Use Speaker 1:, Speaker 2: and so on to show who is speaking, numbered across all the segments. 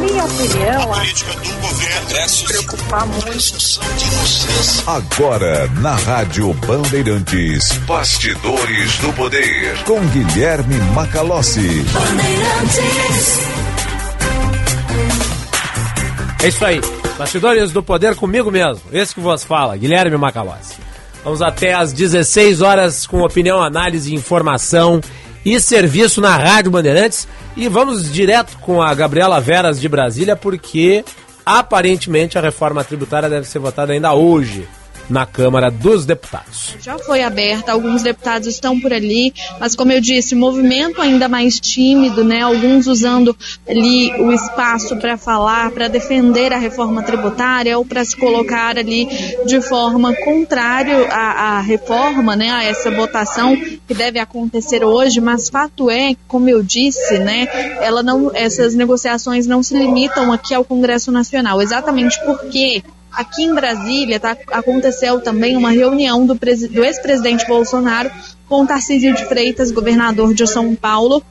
Speaker 1: minha opinião, a política do governo preocupar muito.
Speaker 2: Agora, na Rádio Bandeirantes, Bastidores do Poder, com Guilherme Macalossi.
Speaker 3: É isso aí. Bastidores do Poder comigo mesmo. Esse que vos fala, Guilherme Macalossi. Vamos até às 16 horas com opinião, análise, informação e serviço na Rádio Bandeirantes. E vamos direto com a Gabriela Veras de Brasília, porque aparentemente a reforma tributária deve ser votada ainda hoje na Câmara dos Deputados.
Speaker 4: Já foi aberta, alguns deputados estão por ali, mas como eu disse, movimento ainda mais tímido, né? Alguns usando ali o espaço para falar, para defender a reforma tributária ou para se colocar ali de forma contrária à, à reforma, né? A essa votação que deve acontecer hoje, mas fato é, como eu disse, né? Ela não, essas negociações não se limitam aqui ao Congresso Nacional, exatamente porque Aqui em Brasília tá, aconteceu também uma reunião do, do ex-presidente Bolsonaro com Tarcísio de Freitas, governador de São Paulo,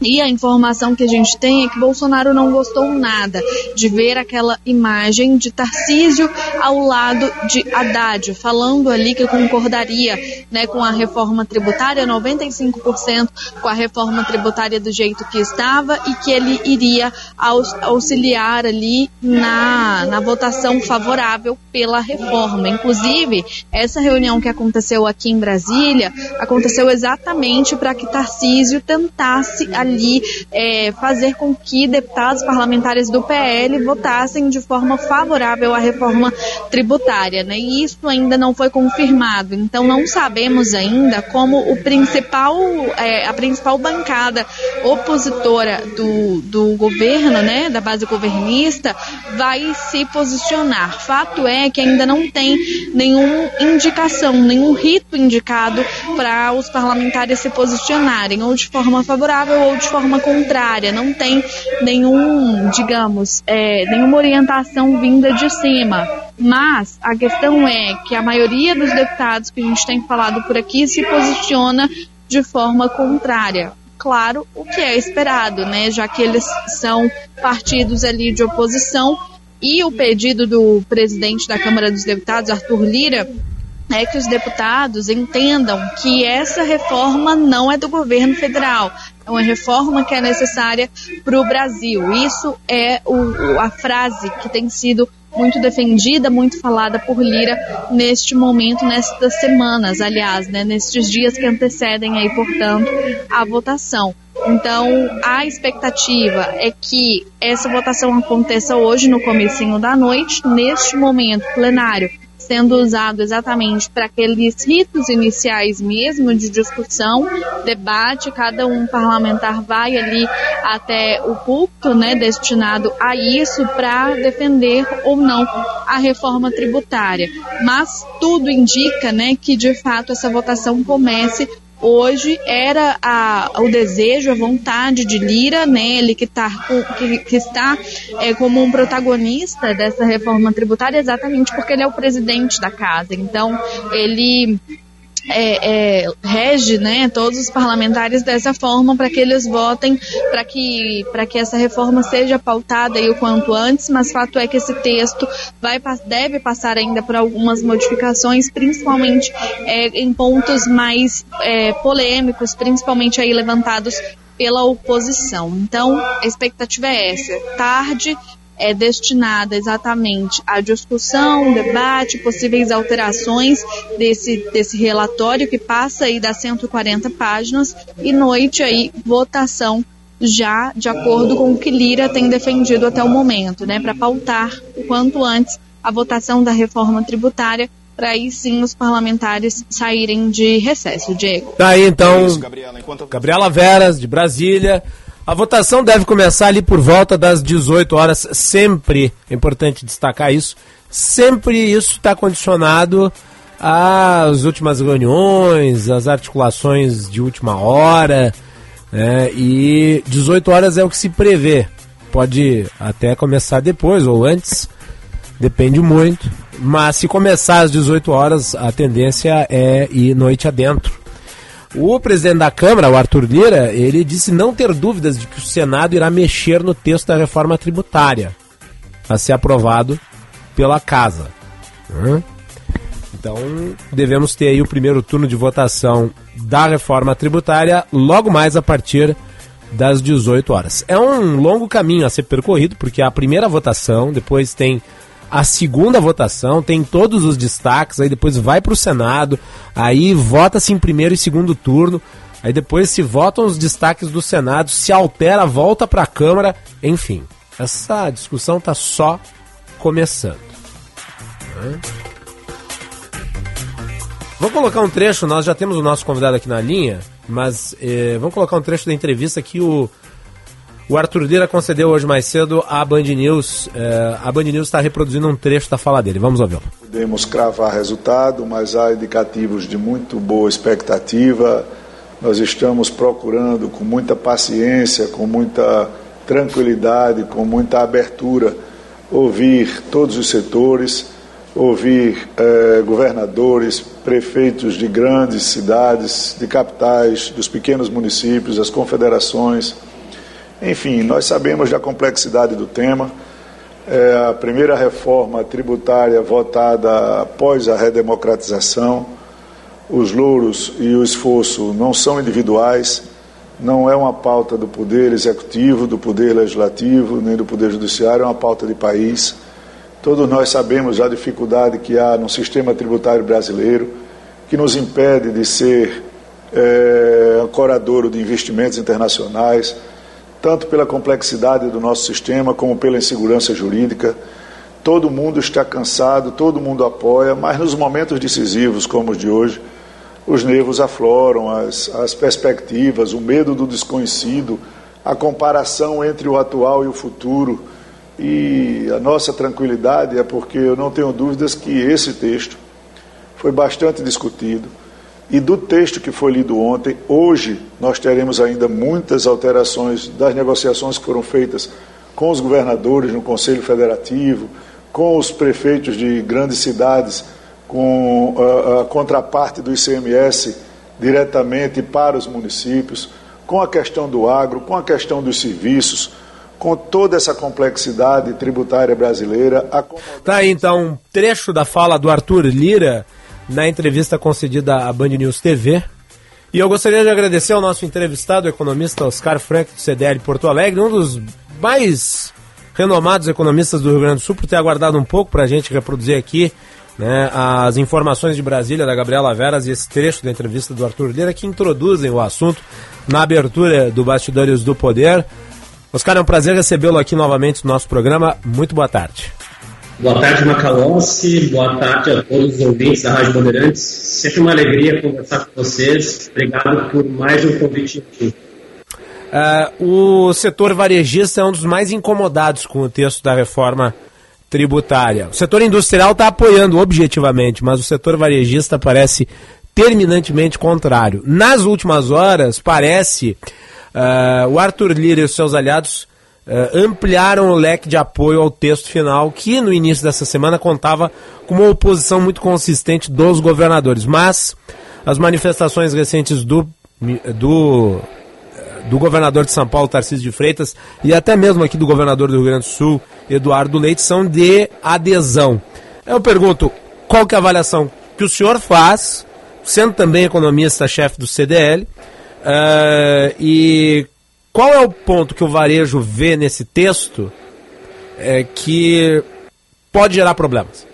Speaker 4: e a informação que a gente tem é que Bolsonaro não gostou nada de ver aquela imagem de Tarcísio ao lado de Haddad, falando ali que concordaria né, com a reforma tributária, 95% com a reforma tributária do jeito que estava e que ele iria auxiliar ali na, na votação favorável pela reforma. Inclusive, essa reunião que aconteceu aqui em Brasília aconteceu exatamente para que Tarcísio tentasse ali é, fazer com que deputados parlamentares do PL votassem de forma favorável à reforma tributária, né? E isso ainda não foi confirmado. Então não sabemos ainda como o principal, é, a principal bancada opositora do, do governo, né, da base governista, vai se posicionar. Fato é que ainda não tem nenhuma indicação, nenhum rito indicado para os parlamentares se posicionarem, ou de forma favorável ou de forma contrária. Não tem nenhum, digamos, é, nenhuma orientação vinda de cima. Mas a questão é que a maioria dos deputados que a gente tem falado por aqui se posiciona de forma contrária. Claro, o que é esperado, né? Já que eles são partidos ali de oposição e o pedido do presidente da Câmara dos Deputados, Arthur Lira, é que os deputados entendam que essa reforma não é do governo federal, é uma reforma que é necessária para o Brasil. Isso é o, a frase que tem sido muito defendida, muito falada por Lira neste momento, nestas semanas, aliás, né, nestes dias que antecedem aí, portanto, a votação. Então, a expectativa é que essa votação aconteça hoje no comecinho da noite, neste momento plenário sendo usado exatamente para aqueles ritos iniciais mesmo de discussão, debate, cada um parlamentar vai ali até o púlpito, né, destinado a isso para defender ou não a reforma tributária. Mas tudo indica, né, que de fato essa votação comece hoje era a, o desejo, a vontade de Lira, né, ele que, tá, que, que está é, como um protagonista dessa reforma tributária, exatamente porque ele é o presidente da casa. Então, ele é, é, rege né, todos os parlamentares dessa forma para que eles votem para que, que essa reforma seja pautada aí o quanto antes, mas fato é que esse texto vai, deve passar ainda por algumas modificações, principalmente é, em pontos mais é, polêmicos, principalmente aí levantados pela oposição. Então, a expectativa é essa. Tarde, é destinada exatamente à discussão, debate, possíveis alterações desse, desse relatório que passa aí das 140 páginas e noite aí votação já de acordo com o que Lira tem defendido até o momento, né, para pautar o quanto antes a votação da reforma tributária para aí sim os parlamentares saírem de recesso, Diego.
Speaker 3: Tá aí então, Gabriela Veras de Brasília. A votação deve começar ali por volta das 18 horas, sempre, é importante destacar isso, sempre isso está condicionado às últimas reuniões, às articulações de última hora, né? e 18 horas é o que se prevê. Pode até começar depois ou antes, depende muito, mas se começar às 18 horas, a tendência é ir noite adentro. O presidente da Câmara, o Arthur Lira, ele disse não ter dúvidas de que o Senado irá mexer no texto da reforma tributária a ser aprovado pela Casa. Então, devemos ter aí o primeiro turno de votação da reforma tributária logo mais a partir das 18 horas. É um longo caminho a ser percorrido, porque a primeira votação, depois tem a segunda votação, tem todos os destaques, aí depois vai para o Senado, aí vota-se em primeiro e segundo turno, aí depois se votam os destaques do Senado, se altera, volta para a Câmara, enfim. Essa discussão está só começando. Vamos colocar um trecho, nós já temos o nosso convidado aqui na linha, mas eh, vamos colocar um trecho da entrevista que o o Arthur Lira concedeu hoje mais cedo à Band News. É, a Band News está reproduzindo um trecho da fala dele. Vamos ouvi-lo.
Speaker 5: Podemos cravar resultado, mas há indicativos de muito boa expectativa. Nós estamos procurando com muita paciência, com muita tranquilidade, com muita abertura, ouvir todos os setores, ouvir eh, governadores, prefeitos de grandes cidades, de capitais, dos pequenos municípios, as confederações enfim, nós sabemos da complexidade do tema. É a primeira reforma tributária votada após a redemocratização. Os louros e o esforço não são individuais, não é uma pauta do Poder Executivo, do Poder Legislativo, nem do Poder Judiciário, é uma pauta de país. Todos nós sabemos a dificuldade que há no sistema tributário brasileiro, que nos impede de ser é, ancoradouro de investimentos internacionais, tanto pela complexidade do nosso sistema como pela insegurança jurídica. Todo mundo está cansado, todo mundo apoia, mas nos momentos decisivos como os de hoje, os nervos afloram, as, as perspectivas, o medo do desconhecido, a comparação entre o atual e o futuro. E a nossa tranquilidade é porque eu não tenho dúvidas que esse texto foi bastante discutido e do texto que foi lido ontem, hoje nós teremos ainda muitas alterações das negociações que foram feitas com os governadores no Conselho Federativo, com os prefeitos de grandes cidades, com a, a contraparte do ICMS diretamente para os municípios, com a questão do agro, com a questão dos serviços, com toda essa complexidade tributária brasileira.
Speaker 3: Tá aí então um trecho da fala do Arthur Lira na entrevista concedida à Band News TV. E eu gostaria de agradecer ao nosso entrevistado, o economista Oscar Frank, do CDL Porto Alegre, um dos mais renomados economistas do Rio Grande do Sul, por ter aguardado um pouco para a gente reproduzir aqui né, as informações de Brasília da Gabriela Veras e esse trecho da entrevista do Arthur Lira que introduzem o assunto na abertura do Bastidores do Poder. Oscar, é um prazer recebê-lo aqui novamente no nosso programa. Muito boa tarde.
Speaker 6: Boa tarde, Macalossi. Boa tarde a todos os ouvintes da Rádio Bandeirantes. Sempre uma alegria conversar com vocês. Obrigado por mais um convite aqui.
Speaker 3: Uh, o setor varejista é um dos mais incomodados com o texto da reforma tributária. O setor industrial está apoiando objetivamente, mas o setor varejista parece terminantemente contrário. Nas últimas horas, parece uh, o Arthur Lira e os seus aliados uh, ampliaram o leque de apoio ao texto final, que no início dessa semana contava com uma oposição muito consistente dos governadores. Mas as manifestações recentes do, do, do governador de São Paulo, Tarcísio de Freitas, e até mesmo aqui do governador do Rio Grande do Sul, Eduardo Leite, são de adesão. Eu pergunto, qual que é a avaliação que o senhor faz, sendo também economista-chefe do CDL, uh, eh, e qual é o ponto que o varejo vê nesse texto é, que pode gerar problemas?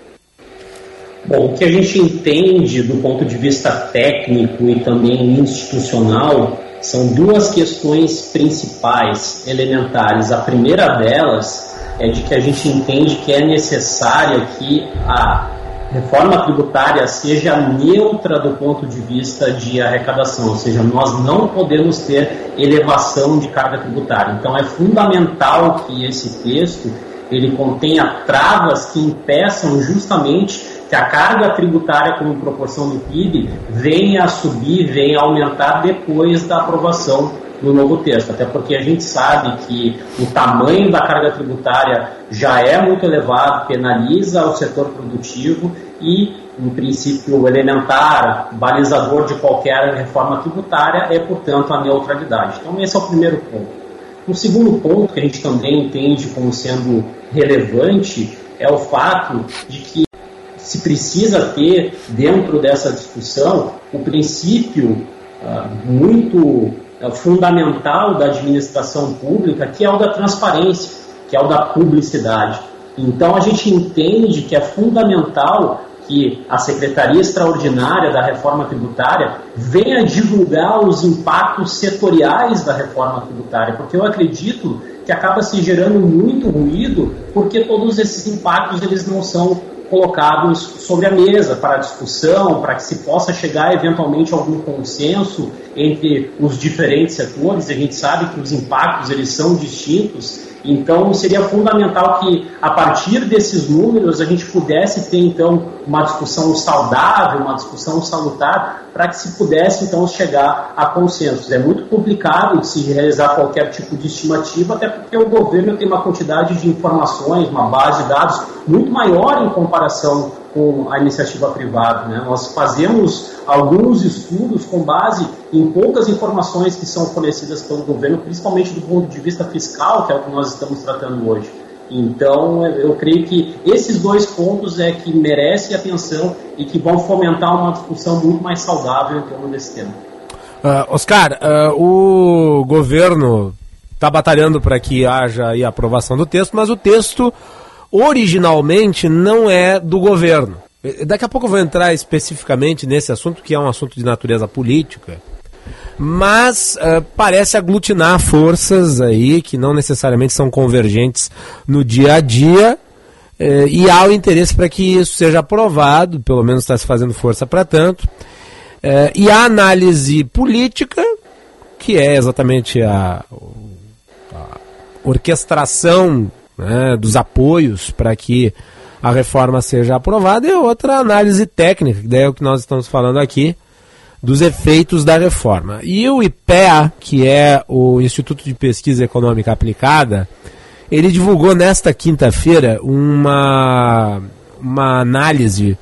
Speaker 6: Bom, o que a gente entende do ponto de vista técnico e também institucional são duas questões principais, elementares. A primeira delas é de que a gente entende que é necessária que a reforma tributária seja neutra do ponto de vista de arrecadação, ou seja, nós não podemos ter elevação de carga tributária. Então é fundamental que esse texto ele contenha travas que impeçam justamente que a carga tributária como proporção do PIB venha a subir, venha a aumentar depois da aprovação do novo texto. Até porque a gente sabe que o tamanho da carga tributária já é muito elevado, penaliza o setor produtivo e, no princípio elementar, balizador de qualquer reforma tributária é, portanto, a neutralidade. Então, esse é o primeiro ponto. O segundo ponto que a gente também entende como sendo relevante é o fato de que se precisa ter dentro dessa discussão o princípio uh, muito uh, fundamental da administração pública, que é o da transparência, que é o da publicidade. Então a gente entende que é fundamental que a Secretaria Extraordinária da Reforma Tributária venha divulgar os impactos setoriais da reforma tributária, porque eu acredito que acaba se gerando muito ruído, porque todos esses impactos eles não são colocados sobre a mesa para discussão, para que se possa chegar eventualmente a algum consenso entre os diferentes setores. A gente sabe que os impactos eles são distintos então, seria fundamental que, a partir desses números, a gente pudesse ter, então, uma discussão saudável, uma discussão salutar, para que se pudesse, então, chegar a consensos. É muito complicado de se realizar qualquer tipo de estimativa, até porque o governo tem uma quantidade de informações, uma base de dados muito maior em comparação com a iniciativa privada. Né? Nós fazemos alguns estudos com base em poucas informações que são fornecidas pelo governo, principalmente do ponto de vista fiscal, que é o que nós estamos tratando hoje. Então, eu creio que esses dois pontos é que merecem atenção e que vão fomentar uma discussão muito mais saudável em torno desse tema.
Speaker 3: Uh, Oscar, uh, o governo está batalhando para que haja a aprovação do texto, mas o texto originalmente não é do governo. Daqui a pouco eu vou entrar especificamente nesse assunto, que é um assunto de natureza política, mas uh, parece aglutinar forças aí que não necessariamente são convergentes no dia a dia. Uh, e há o interesse para que isso seja aprovado, pelo menos está se fazendo força para tanto. Uh, e a análise política, que é exatamente a, a orquestração né, dos apoios para que a reforma seja aprovada, e outra análise técnica, que daí é o que nós estamos falando aqui, dos efeitos da reforma. E o IPEA, que é o Instituto de Pesquisa Econômica Aplicada, ele divulgou nesta quinta-feira uma, uma análise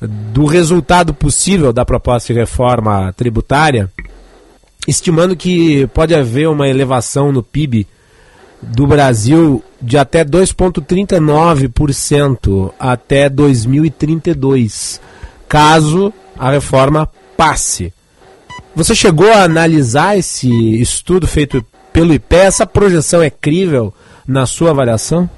Speaker 3: do resultado possível da proposta de reforma tributária, estimando que pode haver uma elevação no PIB do Brasil de até 2,39% até 2032, caso a reforma passe. Você chegou a analisar esse estudo feito pelo IPE? Essa projeção é crível na sua avaliação?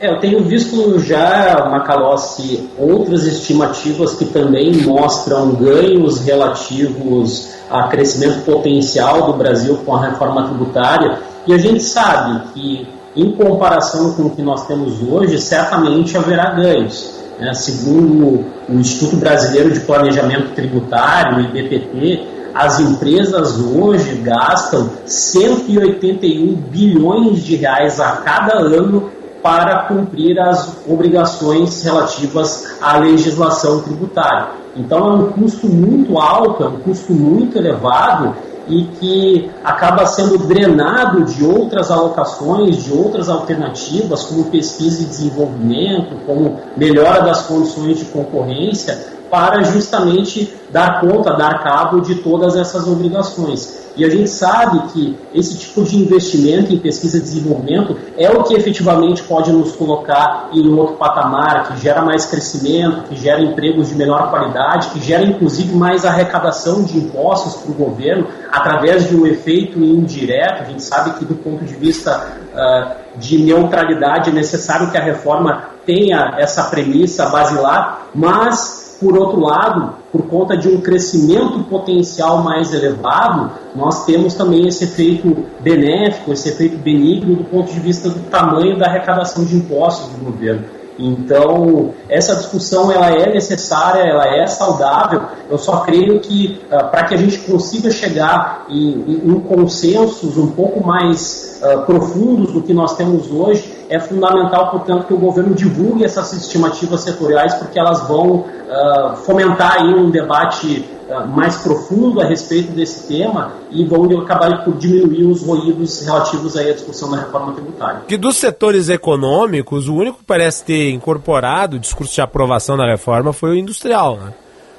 Speaker 6: É, eu tenho visto já, Macalossi, outras estimativas que também mostram ganhos relativos a crescimento potencial do Brasil com a reforma tributária e a gente sabe que, em comparação com o que nós temos hoje, certamente haverá ganhos. Né? Segundo o Instituto Brasileiro de Planejamento Tributário, o IBPT, as empresas hoje gastam 181 bilhões de reais a cada ano para cumprir as obrigações relativas à legislação tributária. Então é um custo muito alto, é um custo muito elevado e que acaba sendo drenado de outras alocações, de outras alternativas, como pesquisa e desenvolvimento, como melhora das condições de concorrência, para justamente dar conta, dar cabo de todas essas obrigações. E a gente sabe que esse tipo de investimento em pesquisa e desenvolvimento é o que efetivamente pode nos colocar em outro patamar, que gera mais crescimento, que gera empregos de melhor qualidade, que gera inclusive mais arrecadação de impostos para o governo através de um efeito indireto. A gente sabe que do ponto de vista uh, de neutralidade é necessário que a reforma tenha essa premissa basilar, mas por outro lado, por conta de um crescimento potencial mais elevado, nós temos também esse efeito benéfico, esse efeito benigno do ponto de vista do tamanho da arrecadação de impostos do governo. Então, essa discussão ela é necessária, ela é saudável. Eu só creio que uh, para que a gente consiga chegar em, em, em consensos um pouco mais uh, profundos do que nós temos hoje, é fundamental, portanto, que o governo divulgue essas estimativas setoriais, porque elas vão uh, fomentar aí um debate uh, mais profundo a respeito desse tema e vão acabar por diminuir os ruídos relativos aí à discussão da reforma tributária.
Speaker 3: Que dos setores econômicos, o único que parece ter incorporado o discurso de aprovação da reforma foi o industrial, né?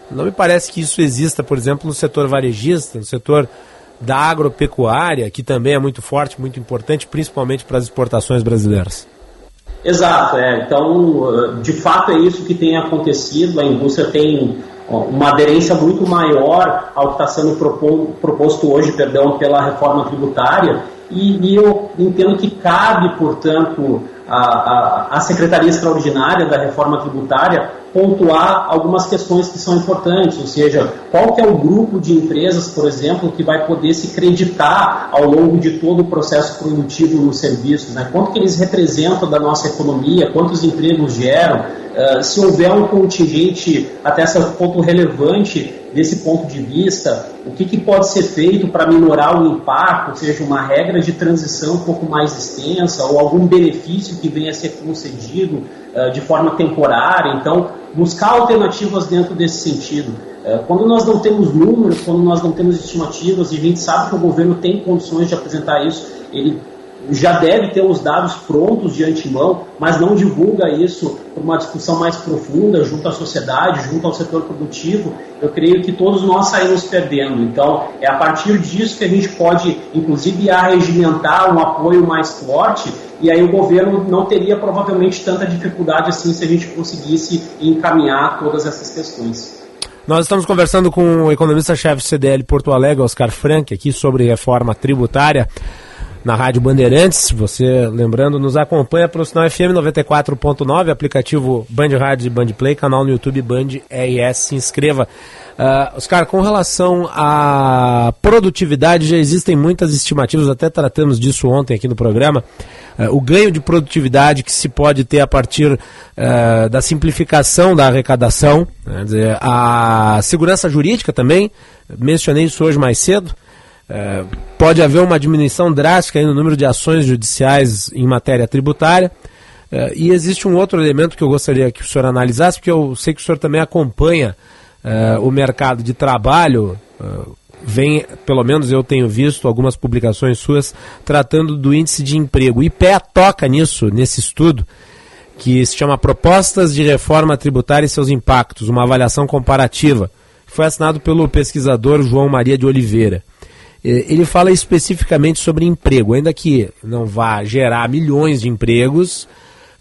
Speaker 3: Não me parece que isso exista, por exemplo, no setor varejista, no setor da agropecuária, que também é muito forte, muito importante, principalmente para as exportações brasileiras.
Speaker 6: Exato, é. Então, de fato é isso que tem acontecido. A indústria tem uma aderência muito maior ao que está sendo proposto hoje, perdão, pela reforma tributária. E, e eu entendo que cabe, portanto, a, a, a Secretaria Extraordinária da Reforma Tributária pontuar algumas questões que são importantes, ou seja, qual que é o grupo de empresas, por exemplo, que vai poder se creditar ao longo de todo o processo produtivo nos serviços, né? quanto que eles representam da nossa economia, quantos empregos geram, uh, se houver um contingente até certo ponto relevante desse ponto de vista, o que, que pode ser feito para minorar o impacto, seja, uma regra de transição um pouco mais extensa ou algum benefício que venha a ser concedido uh, de forma temporária. Então, buscar alternativas dentro desse sentido. Uh, quando nós não temos números, quando nós não temos estimativas, e a gente sabe que o governo tem condições de apresentar isso, ele já deve ter os dados prontos de antemão, mas não divulga isso para uma discussão mais profunda junto à sociedade, junto ao setor produtivo, eu creio que todos nós saímos perdendo. Então, é a partir disso que a gente pode, inclusive, arregimentar um apoio mais forte, e aí o governo não teria provavelmente tanta dificuldade assim se a gente conseguisse encaminhar todas essas questões.
Speaker 3: Nós estamos conversando com o economista-chefe CDL Porto Alegre, Oscar Frank, aqui sobre reforma tributária na Rádio Bandeirantes. Você, lembrando, nos acompanha pelo sinal FM 94.9, aplicativo Band Rádio e Band Play, canal no YouTube Band RS. Se inscreva. Uh, Oscar, com relação à produtividade, já existem muitas estimativas, até tratamos disso ontem aqui no programa. Uh, o ganho de produtividade que se pode ter a partir uh, da simplificação da arrecadação, né, a segurança jurídica também, mencionei isso hoje mais cedo. É, pode haver uma diminuição drástica no número de ações judiciais em matéria tributária. É, e existe um outro elemento que eu gostaria que o senhor analisasse, porque eu sei que o senhor também acompanha é, o mercado de trabalho. É, vem, pelo menos eu tenho visto algumas publicações suas tratando do índice de emprego. O IPEA toca nisso, nesse estudo, que se chama Propostas de Reforma Tributária e seus Impactos, uma avaliação comparativa, que foi assinado pelo pesquisador João Maria de Oliveira. É, ele fala especificamente sobre emprego, ainda que não vá gerar milhões de empregos.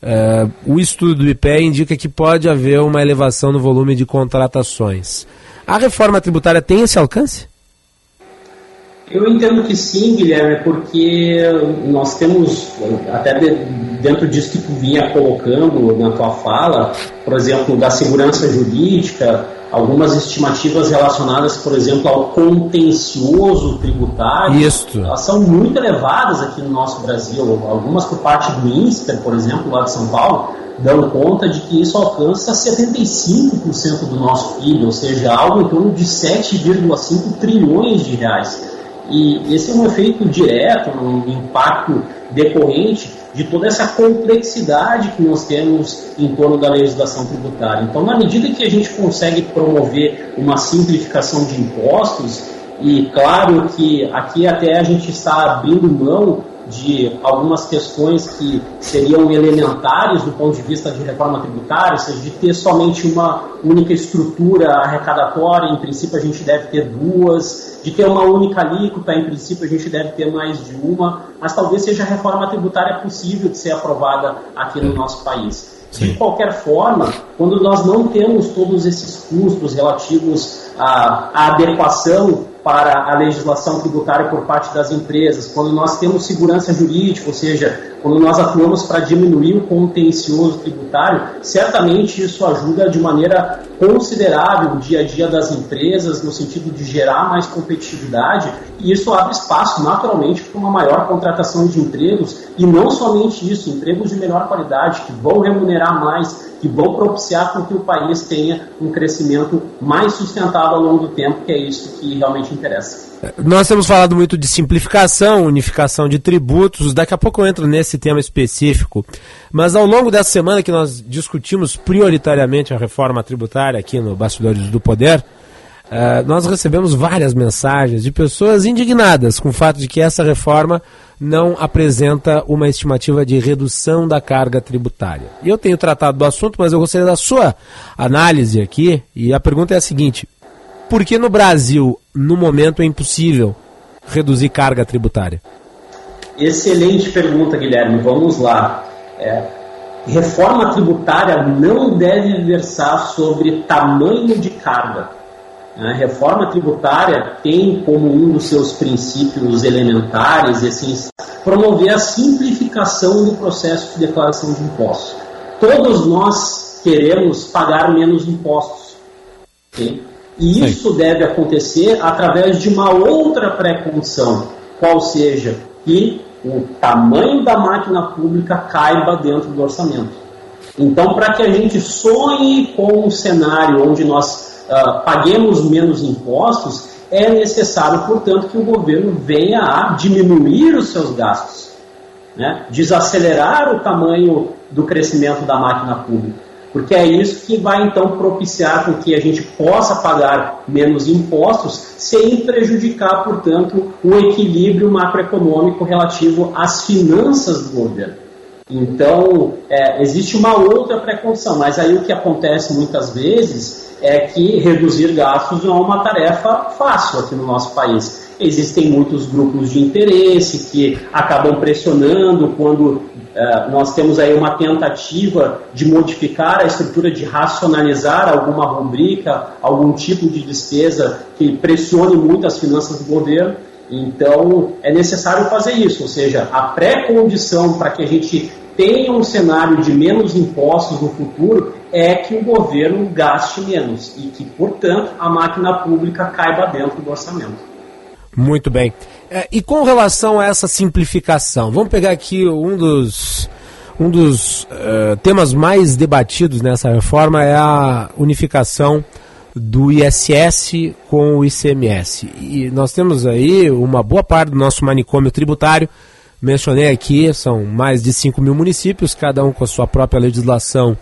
Speaker 3: Uh, o estudo do IPE indica que pode haver uma elevação no volume de contratações. A reforma tributária tem esse alcance?
Speaker 6: Eu entendo que sim, Guilherme, porque nós temos, até dentro disso que tu vinha colocando na tua fala, por exemplo, da segurança jurídica, algumas estimativas relacionadas, por exemplo, ao contencioso tributário,
Speaker 3: Isso.
Speaker 6: elas são muito elevadas aqui no nosso Brasil. Algumas por parte do INSPER, por exemplo, lá de São Paulo, dão conta de que isso alcança 75% do nosso PIB, ou seja, algo em torno de 7,5 trilhões de reais. E esse é um efeito direto, um impacto decorrente de toda essa complexidade que nós temos em torno da legislação tributária. Então, na medida que a gente consegue promover uma simplificação de impostos, e claro que aqui até a gente está abrindo mão de algumas questões que seriam elementares do ponto de vista de reforma tributária, ou seja, de ter somente uma única estrutura arrecadatória, em princípio a gente deve ter duas, de ter uma única alíquota, em princípio a gente deve ter mais de uma, mas talvez seja a reforma tributária possível de ser aprovada aqui no nosso país. De qualquer forma, quando nós não temos todos esses custos relativos à, à adequação para a legislação tributária por parte das empresas, quando nós temos segurança jurídica, ou seja, quando nós atuamos para diminuir o contencioso tributário, certamente isso ajuda de maneira considerável o dia a dia das empresas, no sentido de gerar mais competitividade, e isso abre espaço naturalmente para uma maior contratação de empregos, e não somente isso, empregos de melhor qualidade, que vão remunerar mais, que vão propiciar com que o país tenha um crescimento mais sustentável ao longo do tempo, que é isso que realmente interessa.
Speaker 3: Nós temos falado muito de simplificação, unificação de tributos, daqui a pouco eu entro nesse tema específico. Mas ao longo dessa semana que nós discutimos prioritariamente a reforma tributária aqui no Bastidores do Poder, uh, nós recebemos várias mensagens de pessoas indignadas com o fato de que essa reforma não apresenta uma estimativa de redução da carga tributária. Eu tenho tratado do assunto, mas eu gostaria da sua análise aqui, e a pergunta é a seguinte: por que no Brasil, no momento, é impossível reduzir carga tributária?
Speaker 6: Excelente pergunta, Guilherme. Vamos lá. É, reforma tributária não deve versar sobre tamanho de carga. A reforma tributária tem como um dos seus princípios elementares assim, promover a simplificação do processo de declaração de impostos. Todos nós queremos pagar menos impostos. Okay? E isso Sim. deve acontecer através de uma outra pré-condição, qual seja que o tamanho da máquina pública caiba dentro do orçamento. Então, para que a gente sonhe com um cenário onde nós uh, paguemos menos impostos, é necessário, portanto, que o governo venha a diminuir os seus gastos, né? desacelerar o tamanho do crescimento da máquina pública porque é isso que vai então propiciar com que a gente possa pagar menos impostos sem prejudicar, portanto, o equilíbrio macroeconômico relativo às finanças do governo. Então, é, existe uma outra precondição, mas aí o que acontece muitas vezes é que reduzir gastos não é uma tarefa fácil aqui no nosso país. Existem muitos grupos de interesse que acabam pressionando quando é, nós temos aí uma tentativa de modificar a estrutura, de racionalizar alguma rubrica, algum tipo de despesa que pressione muito as finanças do governo. Então, é necessário fazer isso, ou seja, a pré-condição para que a gente tenha um cenário de menos impostos no futuro é que o governo gaste menos e que, portanto, a máquina pública caiba dentro do orçamento.
Speaker 3: Muito bem. É, e com relação a essa simplificação, vamos pegar aqui um dos, um dos uh, temas mais debatidos nessa reforma é a unificação do ISS com o ICMS. E nós temos aí uma boa parte do nosso manicômio tributário. Mencionei aqui, são mais de 5 mil municípios, cada um com a sua própria legislação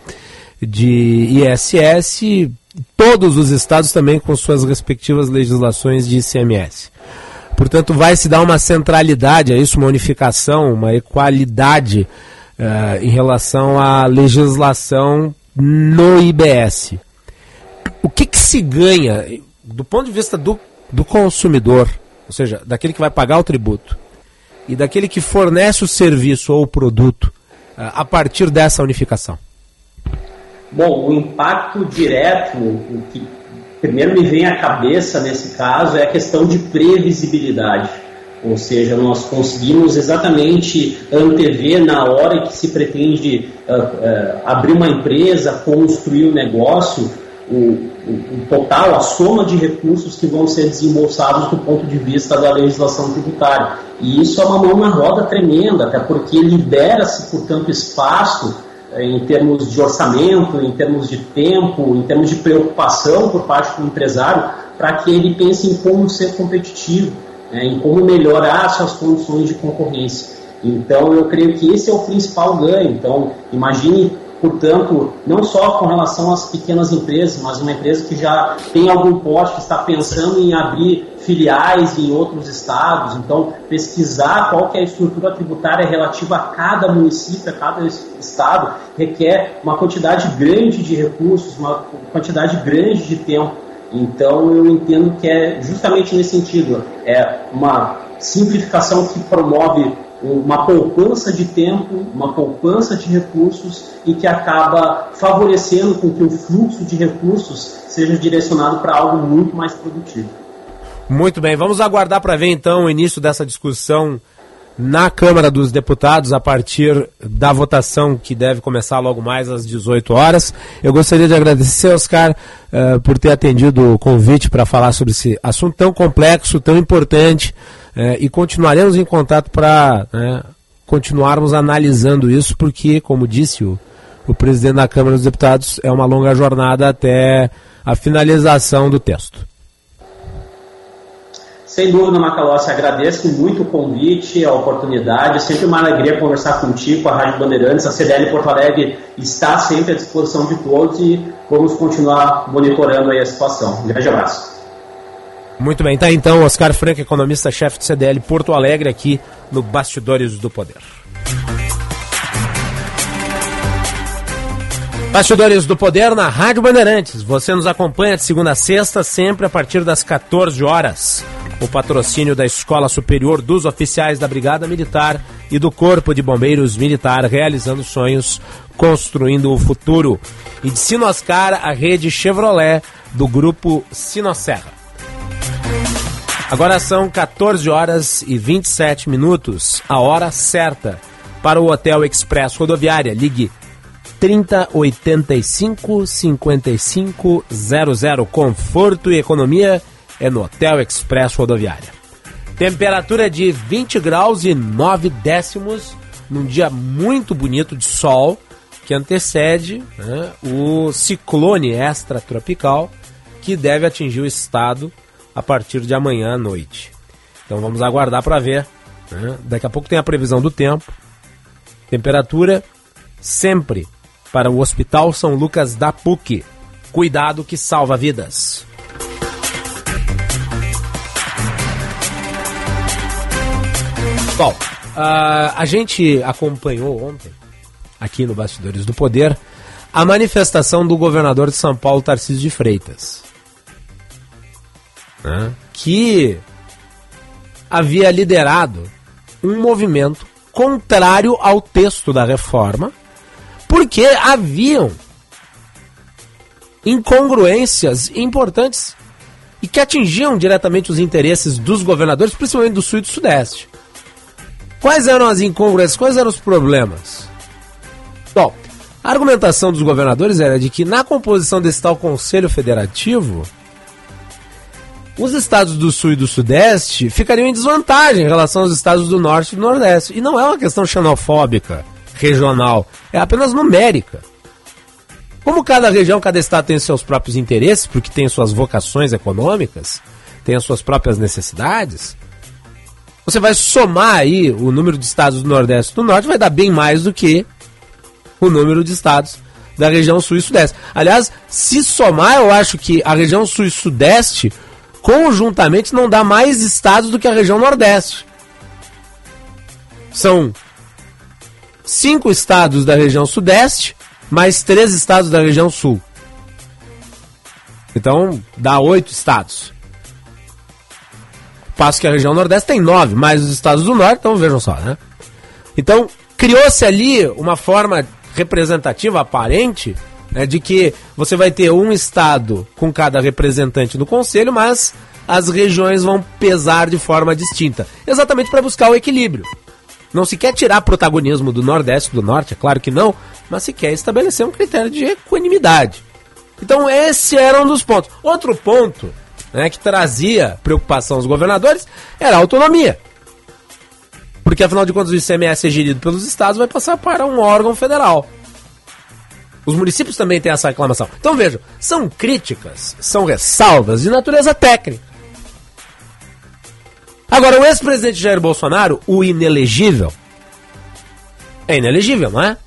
Speaker 3: de ISS, todos os estados também com suas respectivas legislações de ICMS. Portanto, vai se dar uma centralidade a isso, uma unificação, uma equalidade uh, em relação à legislação no IBS. O que, que se ganha do ponto de vista do, do consumidor, ou seja, daquele que vai pagar o tributo, e daquele que fornece o serviço ou o produto uh, a partir dessa unificação?
Speaker 6: Bom, o impacto direto, o que primeiro me vem à cabeça nesse caso é a questão de previsibilidade. Ou seja, nós conseguimos exatamente antever na hora que se pretende uh, uh, abrir uma empresa, construir um negócio, o, o, o, total, a soma de recursos que vão ser desembolsados do ponto de vista da legislação tributária. E isso é uma mão na roda tremenda, até porque libera-se, portanto, espaço em termos de orçamento, em termos de tempo, em termos de preocupação por parte do empresário, para que ele pense em como ser competitivo, né, em como melhorar suas condições de concorrência. Então, eu creio que esse é o principal ganho. Então, imagine portanto, não só com relação às pequenas empresas, mas uma empresa que já tem algum porte, que está pensando em abrir filiais em outros estados, então pesquisar qual é a estrutura tributária relativa a cada município, a cada estado, requer uma quantidade grande de recursos, uma quantidade grande de tempo. Então eu entendo que é justamente nesse sentido, é uma simplificação que promove uma poupança de tempo, uma poupança de recursos e que acaba favorecendo com que o fluxo de recursos seja direcionado para algo muito mais produtivo.
Speaker 3: Muito bem, vamos aguardar para ver então o início dessa discussão na Câmara dos Deputados a partir da votação que deve começar logo mais às 18 horas. Eu gostaria de agradecer, Oscar, uh, por ter atendido o convite para falar sobre esse assunto tão complexo, tão importante é, e continuaremos em contato para né, continuarmos analisando isso, porque, como disse o, o presidente da Câmara dos Deputados, é uma longa jornada até a finalização do texto.
Speaker 6: Sem dúvida, Macalossi, agradeço muito o convite, a oportunidade. É sempre uma alegria conversar contigo, com a Rádio Bandeirantes. A CDL Porto Alegre está sempre à disposição de todos e vamos continuar monitorando aí a situação. Um grande abraço.
Speaker 3: Muito bem, tá então Oscar Franco, economista-chefe do CDL Porto Alegre, aqui no Bastidores do Poder. Bastidores do Poder na Rádio Bandeirantes. Você nos acompanha de segunda a sexta, sempre a partir das 14 horas. O patrocínio da Escola Superior dos Oficiais da Brigada Militar e do Corpo de Bombeiros Militar, realizando sonhos, construindo o futuro. E de Sinoscar, a rede Chevrolet do grupo Sinosserra. Agora são 14 horas e 27 minutos, a hora certa para o Hotel Express Rodoviária. Ligue 3085 5500. Conforto e economia é no Hotel Express Rodoviária. Temperatura de 20 graus e 9 décimos num dia muito bonito de sol que antecede né, o ciclone extratropical que deve atingir o estado a partir de amanhã à noite. Então vamos aguardar para ver. Né? Daqui a pouco tem a previsão do tempo. Temperatura sempre para o Hospital São Lucas da PUC. Cuidado que salva vidas. Bom, uh, a gente acompanhou ontem, aqui no Bastidores do Poder, a manifestação do governador de São Paulo, Tarcísio de Freitas. Né, que havia liderado um movimento contrário ao texto da reforma porque haviam incongruências importantes e que atingiam diretamente os interesses dos governadores, principalmente do Sul e do Sudeste. Quais eram as incongruências? Quais eram os problemas? Bom, a argumentação dos governadores era de que na composição desse tal Conselho Federativo, os estados do Sul e do Sudeste ficariam em desvantagem em relação aos estados do Norte e do Nordeste. E não é uma questão xenofóbica regional, é apenas numérica. Como cada região, cada estado tem seus próprios interesses, porque tem suas vocações econômicas, tem as suas próprias necessidades, você vai somar aí o número de estados do Nordeste e do Norte, vai dar bem mais do que o número de estados da região Sul e Sudeste. Aliás, se somar, eu acho que a região Sul e Sudeste, conjuntamente, não dá mais estados do que a região Nordeste. São cinco estados da região sudeste, mais três estados da região sul. Então, dá oito estados. Passo que a região nordeste tem nove, mais os estados do norte, então vejam só, né? Então, criou-se ali uma forma representativa aparente né, de que você vai ter um estado com cada representante no conselho, mas as regiões vão pesar de forma distinta, exatamente para buscar o equilíbrio. Não se quer tirar protagonismo do Nordeste do Norte, é claro que não, mas se quer estabelecer um critério de equanimidade. Então esse era um dos pontos. Outro ponto né, que trazia preocupação aos governadores era a autonomia. Porque afinal de contas o ICMS é gerido pelos estados, vai passar para um órgão federal. Os municípios também têm essa reclamação. Então vejam, são críticas, são ressalvas de natureza técnica. Agora, o ex-presidente Jair Bolsonaro, o inelegível, é inelegível, não é?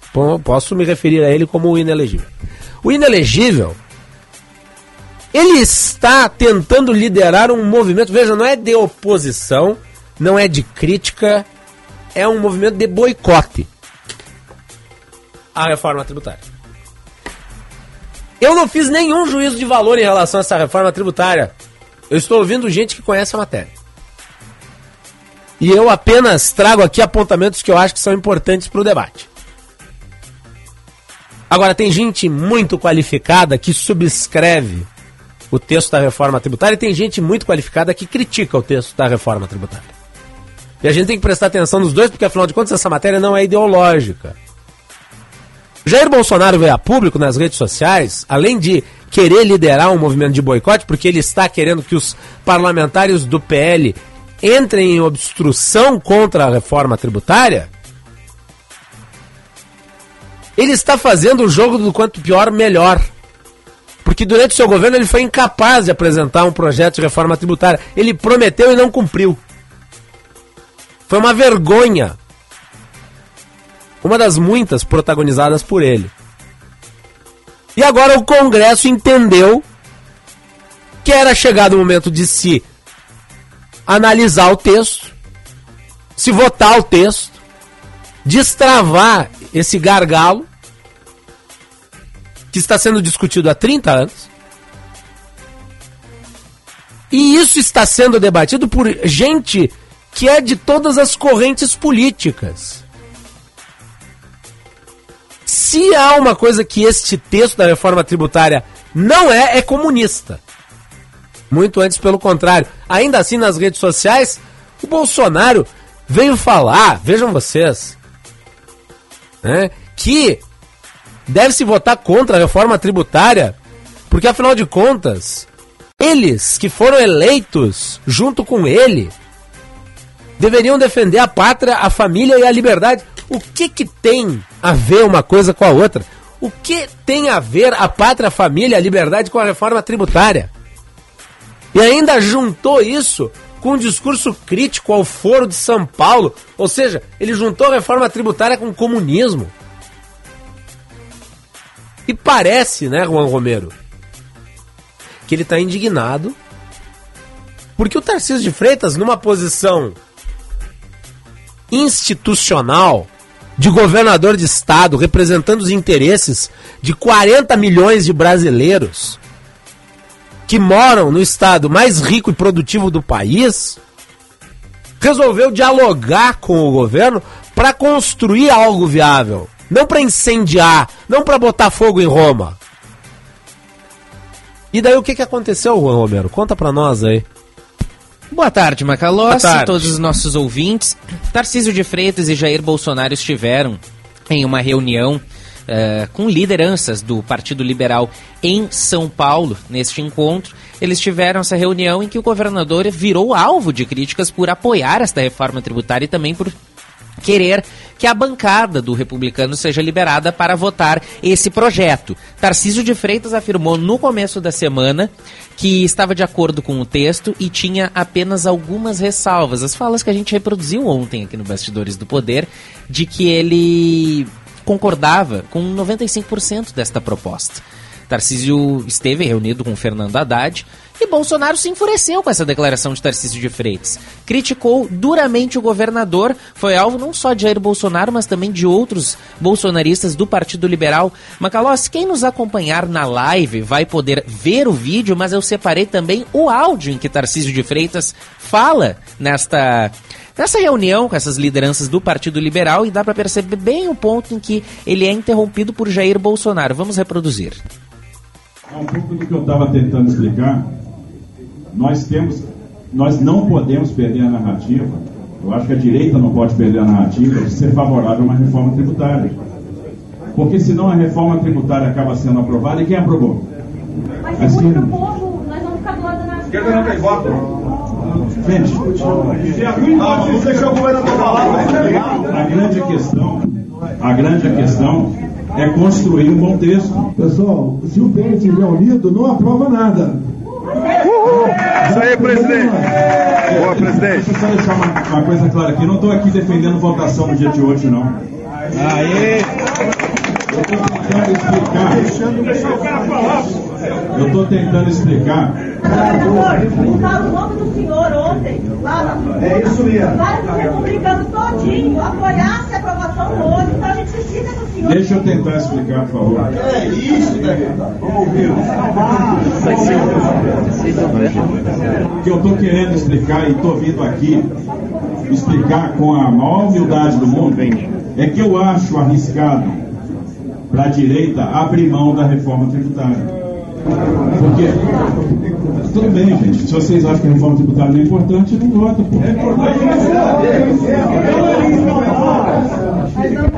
Speaker 3: Posso me referir a ele como o inelegível. O inelegível, ele está tentando liderar um movimento, veja, não é de oposição, não é de crítica, é um movimento de boicote à reforma tributária. Eu não fiz nenhum juízo de valor em relação a essa reforma tributária. Eu estou ouvindo gente que conhece a matéria. E eu apenas trago aqui apontamentos que eu acho que são importantes para o debate. Agora, tem gente muito qualificada que subscreve o texto da reforma tributária e tem gente muito qualificada que critica o texto da reforma tributária. E a gente tem que prestar atenção nos dois, porque afinal de contas essa matéria não é ideológica. Jair Bolsonaro veio a público nas redes sociais, além de querer liderar um movimento de boicote, porque ele está querendo que os parlamentares do PL entrem em obstrução contra a reforma tributária, ele está fazendo o jogo do quanto pior, melhor. Porque que durante o seu governo ele foi incapaz de apresentar um projeto de reforma tributária. Ele prometeu e não cumpriu. Foi uma vergonha. Uma das muitas protagonizadas por ele. E agora o Congresso entendeu que era chegado o momento de se analisar o texto, se votar o texto, destravar esse gargalo que está sendo discutido há 30 anos. E isso está sendo debatido por gente que é de todas as correntes políticas. Se há uma coisa que este texto da reforma tributária não é, é comunista. Muito antes, pelo contrário. Ainda assim, nas redes sociais, o Bolsonaro veio falar, vejam vocês, né, que deve-se votar contra a reforma tributária, porque afinal de contas, eles que foram eleitos junto com ele deveriam defender a pátria, a família e a liberdade. O que que tem a ver uma coisa com a outra? O que tem a ver a pátria, a família, a liberdade com a reforma tributária? E ainda juntou isso com um discurso crítico ao Foro de São Paulo, ou seja, ele juntou a reforma tributária com o comunismo. E parece, né, Juan Romero, que ele está indignado porque o Tarcísio de Freitas, numa posição institucional de governador de estado, representando os interesses de 40 milhões de brasileiros que moram no estado mais rico e produtivo do país, resolveu dialogar com o governo para construir algo viável. Não para incendiar, não para botar fogo em Roma. E daí o que, que aconteceu, Juan Romero? Conta para nós aí.
Speaker 7: Boa tarde, Macalossi, e todos os nossos ouvintes. Tarcísio de Freitas e Jair Bolsonaro estiveram em uma reunião uh, com lideranças do Partido Liberal em São Paulo. Neste encontro, eles tiveram essa reunião em que o governador virou alvo de críticas por apoiar esta reforma tributária e também por querer que a bancada do republicano seja liberada para votar esse projeto. Tarcísio de Freitas afirmou no começo da semana que estava de acordo com o texto e tinha apenas algumas ressalvas. As falas que a gente reproduziu ontem aqui no Bastidores do Poder, de que ele concordava com 95% desta proposta. Tarcísio esteve reunido com Fernando Haddad e Bolsonaro se enfureceu com essa declaração de Tarcísio de Freitas. Criticou duramente o governador, foi alvo não só de Jair Bolsonaro, mas também de outros bolsonaristas do Partido Liberal. Macalós, quem nos acompanhar na live vai poder ver o vídeo, mas eu separei também o áudio em que Tarcísio de Freitas fala nesta nessa reunião com essas lideranças do Partido Liberal e dá para perceber bem o ponto em que ele é interrompido por Jair Bolsonaro. Vamos reproduzir.
Speaker 8: É um pouco do que eu estava tentando explicar. Nós temos, nós não podemos perder a narrativa. Eu acho que a direita não pode perder a narrativa de ser favorável a uma reforma tributária. Porque senão a reforma tributária acaba sendo aprovada e quem aprovou?
Speaker 9: Mas assim, o povo, nós vamos ficar do lado da nação. Esquerda não tem voto.
Speaker 8: Gente, se alguém pode deixar o governador falar, a grande questão, a grande questão é construir um bom texto.
Speaker 10: Pessoal, se o PL estiver unido, não aprova nada.
Speaker 11: Isso aí, presidente. Boa, presidente.
Speaker 8: Deixa eu só deixar uma, uma coisa clara aqui. Não estou aqui defendendo votação no dia de hoje, não.
Speaker 11: Aê!
Speaker 8: Eu estou tentando explicar. Eu estou tentando explicar.
Speaker 9: Fala o nome do senhor ontem, lá na É isso mesmo. Vários republicanos todinho apoiassem a aprovação hoje,
Speaker 8: Deixa eu tentar explicar, por favor.
Speaker 11: É isso, deputado. Vamos ouvir.
Speaker 8: O que eu estou querendo explicar e estou vindo aqui explicar com a maior humildade do mundo é que eu acho arriscado para a direita abrir mão da reforma tributária. Porque, tudo bem, gente. Se vocês acham que a reforma tributária não é importante, não vota, pô. É importante.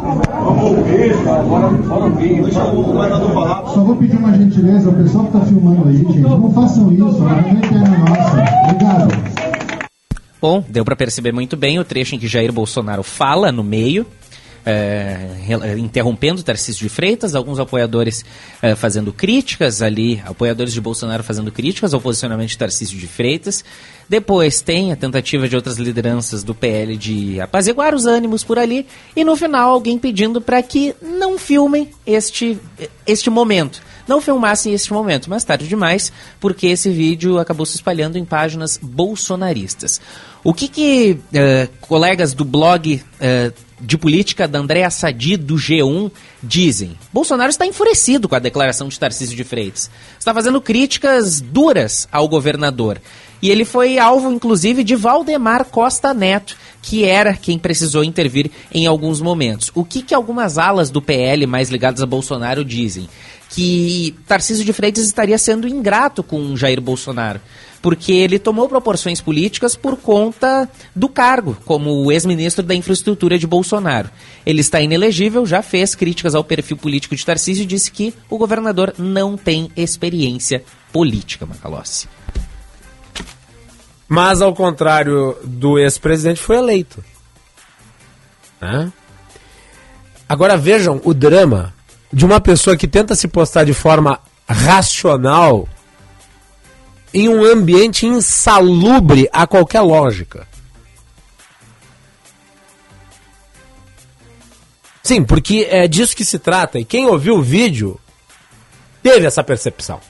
Speaker 10: Só vou pedir uma gentileza, o pessoal que está filmando aí, gente, não façam isso, não é nossa. Obrigado.
Speaker 7: Bom, deu para perceber muito bem o trecho em que Jair Bolsonaro fala no meio é, interrompendo Tarcísio de Freitas, alguns apoiadores é, fazendo críticas ali, apoiadores de Bolsonaro fazendo críticas ao posicionamento de Tarcísio de Freitas. Depois tem a tentativa de outras lideranças do PL de apaziguar os ânimos por ali. E no final, alguém pedindo para que não filmem este, este momento não filmassem este momento, mas tarde demais, porque esse vídeo acabou se espalhando em páginas bolsonaristas. O que que uh, colegas do blog uh, de política da Andréa Sadi, do G1, dizem? Bolsonaro está enfurecido com a declaração de Tarcísio de Freitas. Está fazendo críticas duras ao governador. E ele foi alvo, inclusive, de Valdemar Costa Neto, que era quem precisou intervir em alguns momentos. O que, que algumas alas do PL mais ligadas a Bolsonaro dizem? Que Tarcísio de Freitas estaria sendo ingrato com Jair Bolsonaro porque ele tomou proporções políticas por conta do cargo como ex-ministro da infraestrutura de Bolsonaro. Ele está inelegível, já fez críticas ao perfil político de Tarcísio e disse que o governador não tem experiência política, Macalossi.
Speaker 3: Mas, ao contrário do ex-presidente, foi eleito. Agora vejam o drama de uma pessoa que tenta se postar de forma racional em um ambiente insalubre a qualquer lógica. Sim, porque é disso que se trata. E quem ouviu o vídeo teve essa percepção.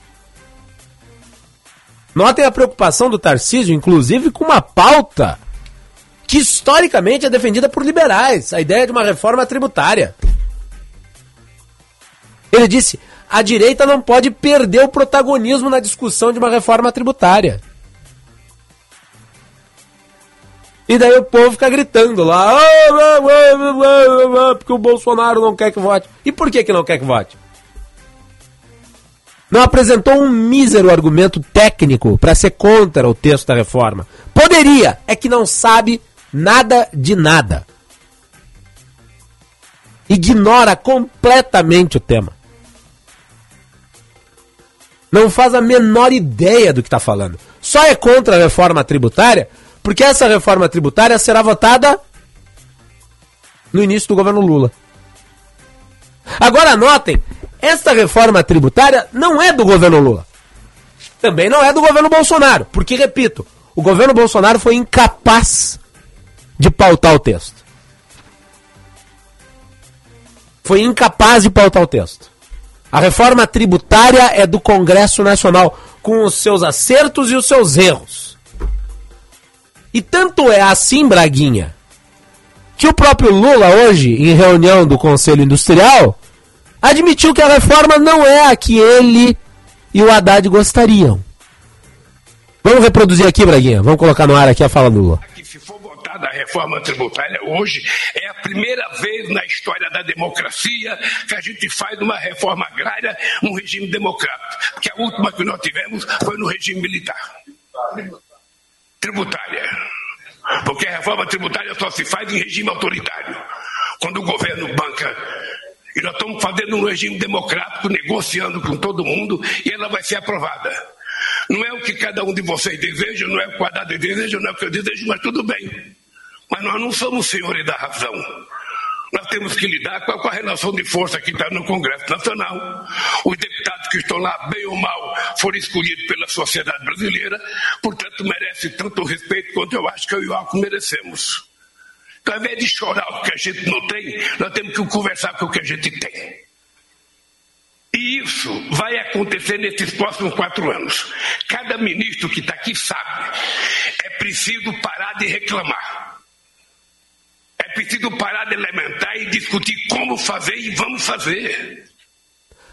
Speaker 3: Notem a preocupação do Tarcísio, inclusive com uma pauta que historicamente é defendida por liberais, a ideia de uma reforma tributária. Ele disse: a direita não pode perder o protagonismo na discussão de uma reforma tributária. E daí o povo fica gritando lá, porque o Bolsonaro não quer que vote. E por que, que não quer que vote? Não apresentou um mísero argumento técnico para ser contra o texto da reforma. Poderia, é que não sabe nada de nada. Ignora completamente o tema não faz a menor ideia do que está falando. Só é contra a reforma tributária porque essa reforma tributária será votada no início do governo Lula. Agora notem, esta reforma tributária não é do governo Lula. Também não é do governo Bolsonaro, porque, repito, o governo Bolsonaro foi incapaz de pautar o texto. Foi incapaz de pautar o texto. A reforma tributária é do Congresso Nacional, com os seus acertos e os seus erros. E tanto é assim, Braguinha, que o próprio Lula, hoje, em reunião do Conselho Industrial, admitiu que a reforma não é a que ele e o Haddad gostariam. Vamos reproduzir aqui, Braguinha. Vamos colocar no ar aqui a fala do Lula
Speaker 12: da reforma tributária hoje é a primeira vez na história da democracia que a gente faz uma reforma agrária num regime democrático. Porque a última que nós tivemos foi no regime militar. Tributária. Porque a reforma tributária só se faz em regime autoritário. Quando o governo banca e nós estamos fazendo um regime democrático, negociando com todo mundo, e ela vai ser aprovada. Não é o que cada um de vocês deseja, não é o que o Haddad deseja, não é o que eu desejo, mas tudo bem. Mas nós não somos senhores da razão. Nós temos que lidar com a, relação de força que está no Congresso Nacional. Os deputados que estão lá, bem ou mal, foram escolhidos pela sociedade brasileira, portanto, merece tanto respeito quanto eu acho que eu e o Alco merecemos. Então, ao invés de chorar o que a gente não tem, nós temos que conversar com o que a gente tem. E isso vai acontecer nesses próximos quatro anos. Cada ministro que está aqui sabe, é preciso parar de reclamar. Preciso parar de elementar e discutir como fazer e vamos fazer.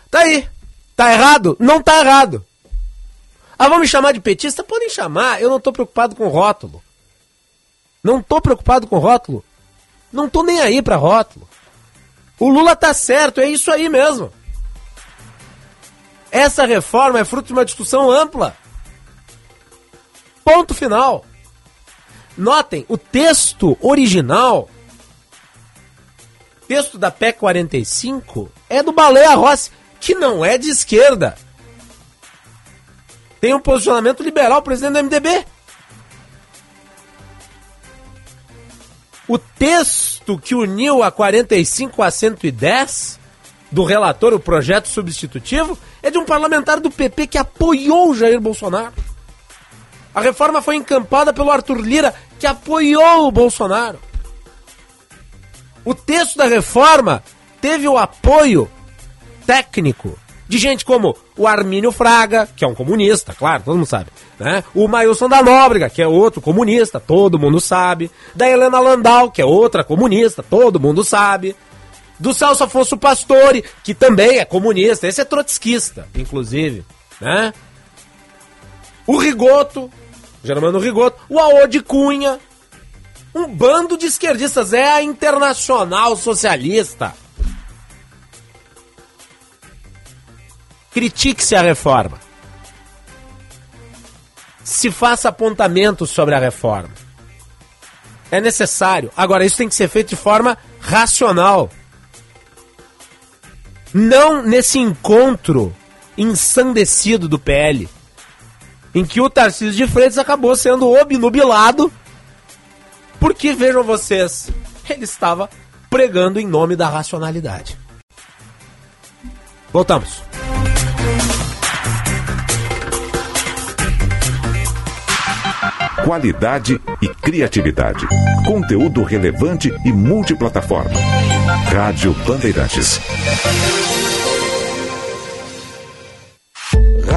Speaker 3: Tá aí. Tá errado? Não tá errado. Ah, vão me chamar de petista? Podem chamar. Eu não tô preocupado com rótulo. Não tô preocupado com rótulo. Não tô nem aí pra rótulo. O Lula tá certo, é isso aí mesmo. Essa reforma é fruto de uma discussão ampla. Ponto final. Notem, o texto original texto da PEC 45 é do Baleia Rossi, que não é de esquerda. Tem um posicionamento liberal, presidente do MDB. O texto que uniu a 45 a 110 do relator, o projeto substitutivo, é de um parlamentar do PP que apoiou o Jair Bolsonaro. A reforma foi encampada pelo Arthur Lira, que apoiou o Bolsonaro. O texto da reforma teve o apoio técnico de gente como o Armínio Fraga, que é um comunista, claro, todo mundo sabe. Né? O Mailson da Nóbrega, que é outro comunista, todo mundo sabe. Da Helena Landau, que é outra comunista, todo mundo sabe. Do Celso Afonso Pastore, que também é comunista, esse é trotskista, inclusive. Né? O Rigoto, Germano Rigoto, o Aode Cunha, um bando de esquerdistas, é a Internacional Socialista. Critique-se a reforma. Se faça apontamentos sobre a reforma. É necessário. Agora, isso tem que ser feito de forma racional. Não nesse encontro ensandecido do PL, em que o Tarcísio de Freitas acabou sendo obnubilado, porque, vejam vocês, ele estava pregando em nome da racionalidade. Voltamos.
Speaker 2: Qualidade e criatividade. Conteúdo relevante e multiplataforma. Rádio Bandeirantes.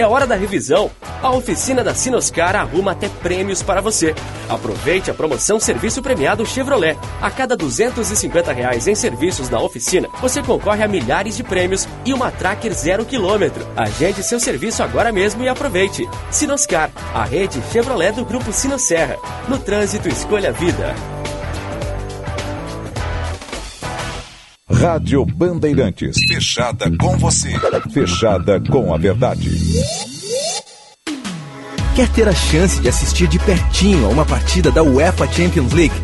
Speaker 13: É hora da revisão. A oficina da Sinoscar arruma até prêmios para você. Aproveite a promoção Serviço Premiado Chevrolet. A cada 250 reais em serviços na oficina, você concorre a milhares de prêmios e uma Tracker zero quilômetro. Agende seu serviço agora mesmo e aproveite. Sinoscar, a rede Chevrolet do Grupo Sinosserra. No trânsito, escolha a vida.
Speaker 2: Rádio Bandeirantes. Fechada com você. Fechada com a verdade.
Speaker 14: Quer ter a chance de assistir de pertinho a uma partida da UEFA Champions League?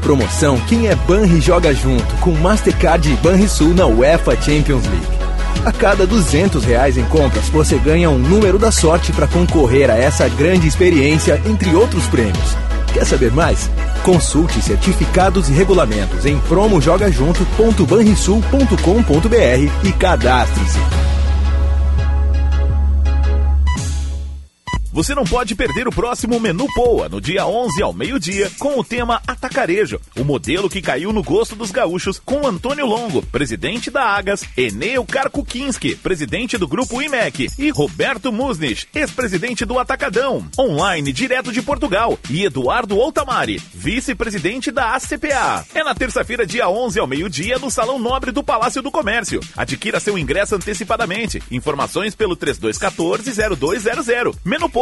Speaker 14: Promoção Quem é Banri joga junto com Mastercard e Banrisul na UEFA Champions League. A cada 200 reais em compras, você ganha um número da sorte para concorrer a essa grande experiência, entre outros prêmios. Quer saber mais? Consulte certificados e regulamentos em promojogajunto.banrisul.com.br e cadastre-se.
Speaker 15: Você não pode perder o próximo Menu Poa, no dia 11 ao meio-dia, com o tema Atacarejo, o modelo que caiu no gosto dos gaúchos, com Antônio Longo, presidente da Agas, Eneu Karkukinski, presidente do Grupo IMEC, e Roberto Musnich, ex-presidente do Atacadão, online direto de Portugal, e Eduardo Altamari, vice-presidente da ACPA. É na terça-feira, dia 11 ao meio-dia, no Salão Nobre do Palácio do Comércio. Adquira seu ingresso antecipadamente. Informações pelo 3214-0200. Menu Poa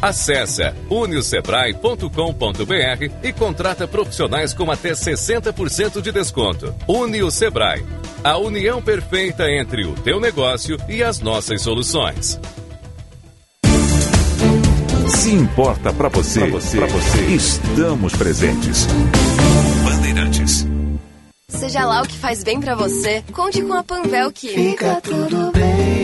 Speaker 16: Acesse uniosebrae.com.br e contrata profissionais com até 60% de desconto. Unio Sebrae, a união perfeita entre o teu negócio e as nossas soluções.
Speaker 2: Se importa para você, pra você, pra você, estamos presentes.
Speaker 17: Bandeirantes. Seja lá o que faz bem para você, conte com a Panvel que
Speaker 18: fica tudo bem.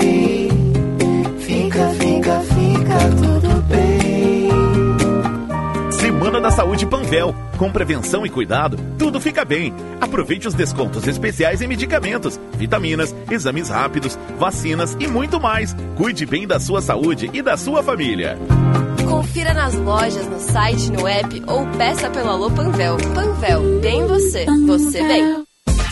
Speaker 18: Bem.
Speaker 15: Saúde Panvel. Com prevenção e cuidado, tudo fica bem. Aproveite os descontos especiais em medicamentos, vitaminas, exames rápidos, vacinas e muito mais. Cuide bem da sua saúde e da sua família.
Speaker 17: Confira nas lojas, no site, no app ou peça pelo Alô Panvel. Panvel, bem você, você bem.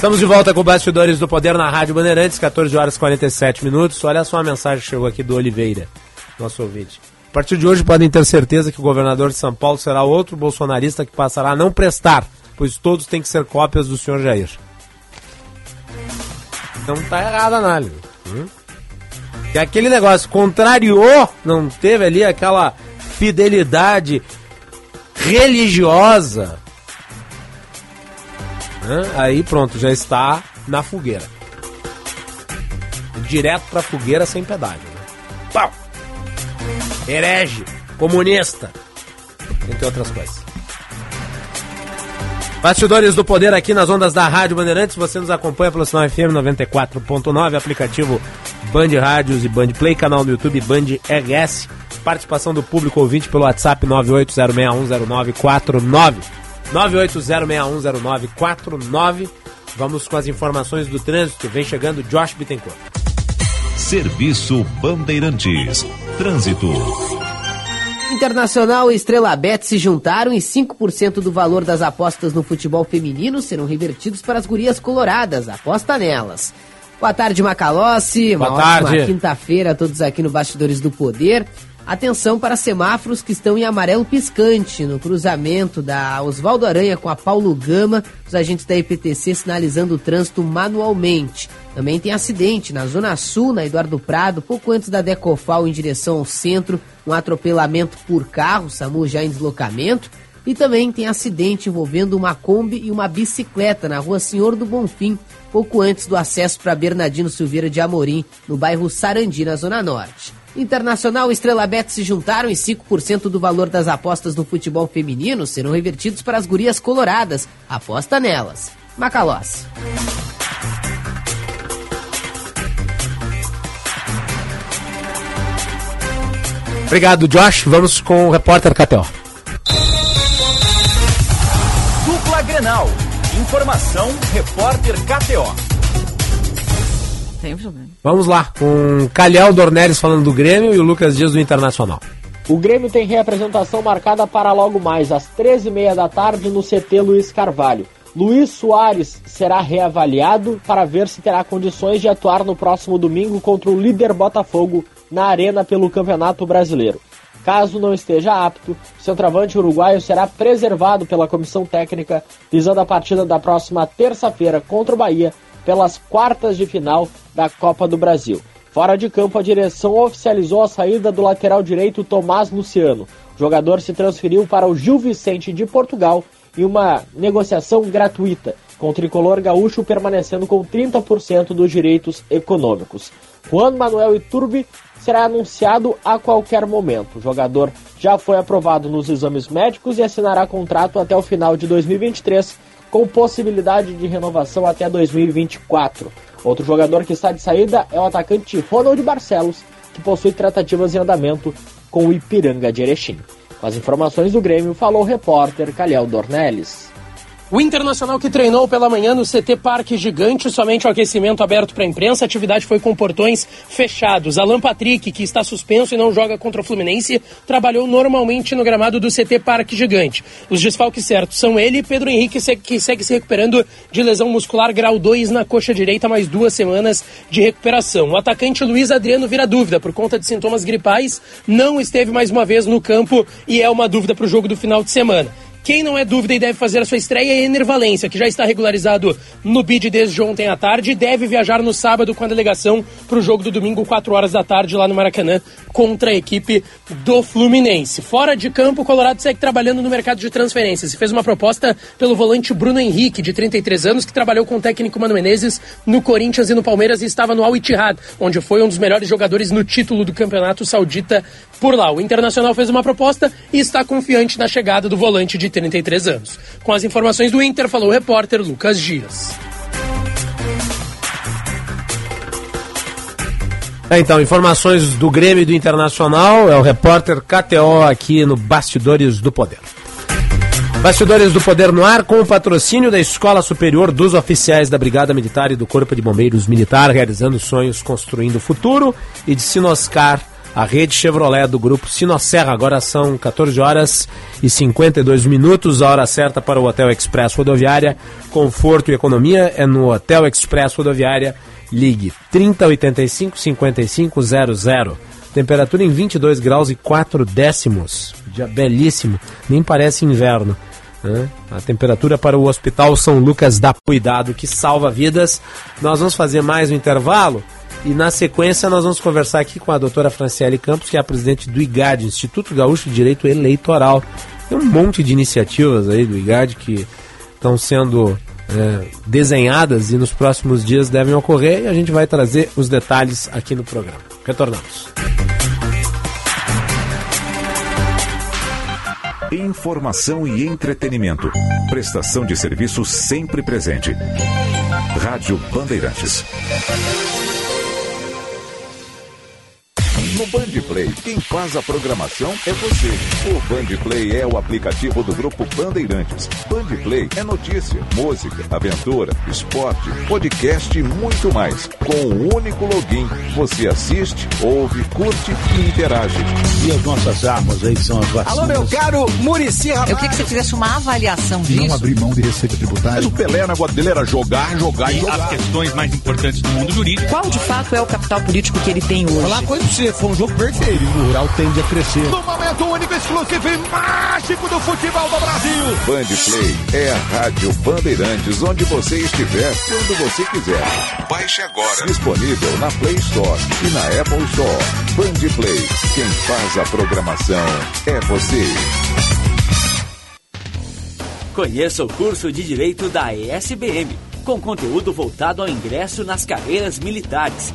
Speaker 3: Estamos de volta com Bastidores do Poder na Rádio Bandeirantes, 14 horas e 47 minutos. Olha só a mensagem que chegou aqui do Oliveira, nosso ouvinte. A partir de hoje podem ter certeza que o governador de São Paulo será outro bolsonarista que passará a não prestar, pois todos têm que ser cópias do senhor Jair. Não está errada a análise. Hum? E aquele negócio, contrariou, não teve ali aquela fidelidade religiosa né? Aí pronto, já está na fogueira. Direto pra fogueira sem pedágio. Né? Pau! Herege, comunista, entre outras coisas. Bastidores do Poder aqui nas ondas da Rádio Bandeirantes. Você nos acompanha pelo sinal FM 94.9, aplicativo Band Rádios e Band Play, canal no YouTube Band RS. Participação do público ouvinte pelo WhatsApp 980610949. 980610949. Vamos com as informações do trânsito. Vem chegando Josh Bittencourt.
Speaker 2: Serviço Bandeirantes. Trânsito.
Speaker 19: Internacional e Estrela Bet se juntaram e 5% do valor das apostas no futebol feminino serão revertidos para as gurias coloradas. Aposta nelas. Boa tarde, Macalossi. Boa Uma tarde. ótima quinta-feira a todos aqui no Bastidores do Poder. Atenção para semáforos que estão em amarelo piscante no cruzamento da Oswaldo Aranha com a Paulo Gama, os agentes da IPTC sinalizando o trânsito manualmente. Também tem acidente na Zona Sul, na Eduardo Prado, pouco antes da Decofal em direção ao centro, um atropelamento por carro, SAMU já em deslocamento. E também tem acidente envolvendo uma Kombi e uma bicicleta na rua Senhor do Bonfim, pouco antes do acesso para Bernardino Silveira de Amorim, no bairro Sarandi, na Zona Norte. Internacional e Estrela Bet se juntaram e 5% do valor das apostas no futebol feminino serão revertidos para as gurias coloradas. Aposta nelas. Macalós.
Speaker 3: Obrigado, Josh. Vamos com o repórter KTO.
Speaker 20: Dupla Grenal. Informação, repórter KTO.
Speaker 3: Tem problema. Vamos lá, com Calhau Dornelles falando do Grêmio e o Lucas Dias do Internacional.
Speaker 21: O Grêmio tem reapresentação marcada para logo mais, às 13h30 da tarde, no CT Luiz Carvalho. Luiz Soares será reavaliado para ver se terá condições de atuar no próximo domingo contra o líder Botafogo na Arena pelo Campeonato Brasileiro. Caso não esteja apto, o centroavante uruguaio será preservado pela comissão técnica, visando a partida da próxima terça-feira contra o Bahia pelas quartas de final da Copa do Brasil. Fora de campo, a direção oficializou a saída do lateral direito Tomás Luciano. O jogador se transferiu para o Gil Vicente de Portugal em uma negociação gratuita, com o tricolor gaúcho permanecendo com 30% dos direitos econômicos. Juan Manuel Iturbi será anunciado a qualquer momento. O jogador já foi aprovado nos exames médicos e assinará contrato até o final de 2023 com possibilidade de renovação até 2024. Outro jogador que está de saída é o atacante Ronald Barcelos, que possui tratativas em andamento com o Ipiranga de Erechim. Com as informações do Grêmio, falou o repórter Calhau Dornelles. O Internacional que treinou pela manhã no CT Parque Gigante, somente o aquecimento aberto para a imprensa, a atividade foi com portões fechados. Alan Patrick, que está suspenso e não joga contra o Fluminense, trabalhou normalmente no gramado do CT Parque Gigante. Os desfalques certos são ele e Pedro Henrique, que segue se recuperando de lesão muscular grau 2 na coxa direita, mais duas semanas de recuperação. O atacante Luiz Adriano vira dúvida por conta de sintomas gripais, não esteve mais uma vez no campo e é uma dúvida para o jogo do final de semana. Quem não é dúvida e deve fazer a sua estreia é Ener Valência, que já está regularizado no BID desde ontem à tarde e deve viajar no sábado com a delegação para o jogo do domingo, 4 horas da tarde, lá no Maracanã, contra a equipe do Fluminense. Fora de campo, o Colorado segue trabalhando no mercado de transferências e fez uma proposta pelo volante Bruno Henrique, de 33 anos, que trabalhou com o técnico Mano Menezes no Corinthians e no Palmeiras e estava no Al Ittihad, onde foi um dos melhores jogadores no título do Campeonato Saudita por lá. O Internacional fez uma proposta e está confiante na chegada do volante de 33 anos. Com as informações do Inter, falou o repórter Lucas Dias.
Speaker 3: É, então, informações do Grêmio e do Internacional, é o repórter KTO aqui no Bastidores do Poder. Bastidores do Poder no ar com o patrocínio da Escola Superior dos Oficiais da Brigada Militar e do Corpo de Bombeiros Militar, realizando sonhos, construindo o futuro, e de Sinoscar a rede Chevrolet do grupo Sinosserra. Agora são 14 horas e 52 minutos, a hora certa para o Hotel Express Rodoviária. Conforto e economia é no Hotel Express Rodoviária. Ligue 3085 5500. Temperatura em 22 graus e 4 décimos. Dia belíssimo, nem parece inverno. A temperatura para o Hospital São Lucas dá cuidado que salva vidas. Nós vamos fazer mais um intervalo. E na sequência nós vamos conversar aqui com a doutora Franciele Campos, que é a presidente do IGAD, Instituto Gaúcho de Direito Eleitoral. Tem um monte de iniciativas aí do IGAD que estão sendo é, desenhadas e nos próximos dias devem ocorrer e a gente vai trazer os detalhes aqui no programa. Retornamos.
Speaker 2: Informação e entretenimento. Prestação de serviço sempre presente. Rádio Bandeirantes. No Bandplay, quem faz a programação é você. O Bandplay é o aplicativo do grupo Bandeirantes. Bandplay é notícia, música, aventura, esporte, podcast e muito mais. Com um único login, você assiste, ouve, curte e interage.
Speaker 22: E as nossas armas aí são as vacinas.
Speaker 23: Alô, meu caro Murici
Speaker 24: Eu queria que você fizesse uma avaliação disso.
Speaker 22: Não abrir mão de receita tributária.
Speaker 23: Mas o Pelé, dele era jogar, jogar e, e jogar.
Speaker 25: as questões mais importantes do mundo jurídico.
Speaker 24: Qual de fato é o capital político que ele tem hoje?
Speaker 22: Falar coisa pra você, foi um jogo perfeito. O rural tende a crescer.
Speaker 23: No momento único, exclusivo e mágico do futebol do Brasil.
Speaker 2: Bandplay é a Rádio Bandeirantes, onde você estiver, quando você quiser. Baixe agora. Disponível na Play Store e na Apple Store. Bandplay. Quem faz a programação é você.
Speaker 26: Conheça o curso de Direito da ESBM, com conteúdo voltado ao ingresso nas carreiras militares.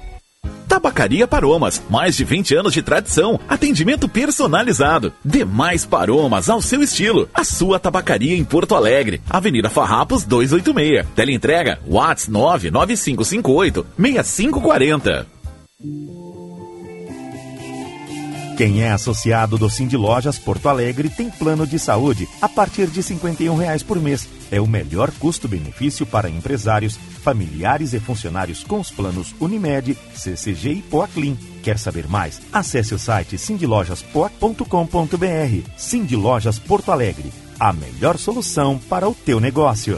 Speaker 15: Tabacaria Paromas, mais de 20 anos de tradição, atendimento personalizado. Demais Paromas ao seu estilo. A sua tabacaria em Porto Alegre, Avenida Farrapos 286. Teleentrega Whats 99558 6540.
Speaker 27: Quem é associado do Cindy Lojas Porto Alegre tem plano de saúde a partir de 51 reais por mês. É o melhor custo-benefício para empresários, familiares e funcionários com os planos Unimed, CCG e Poaclin. Quer saber mais? Acesse o site cindylojaspoa.com.br. Cindy Lojas Porto Alegre, a melhor solução para o teu negócio.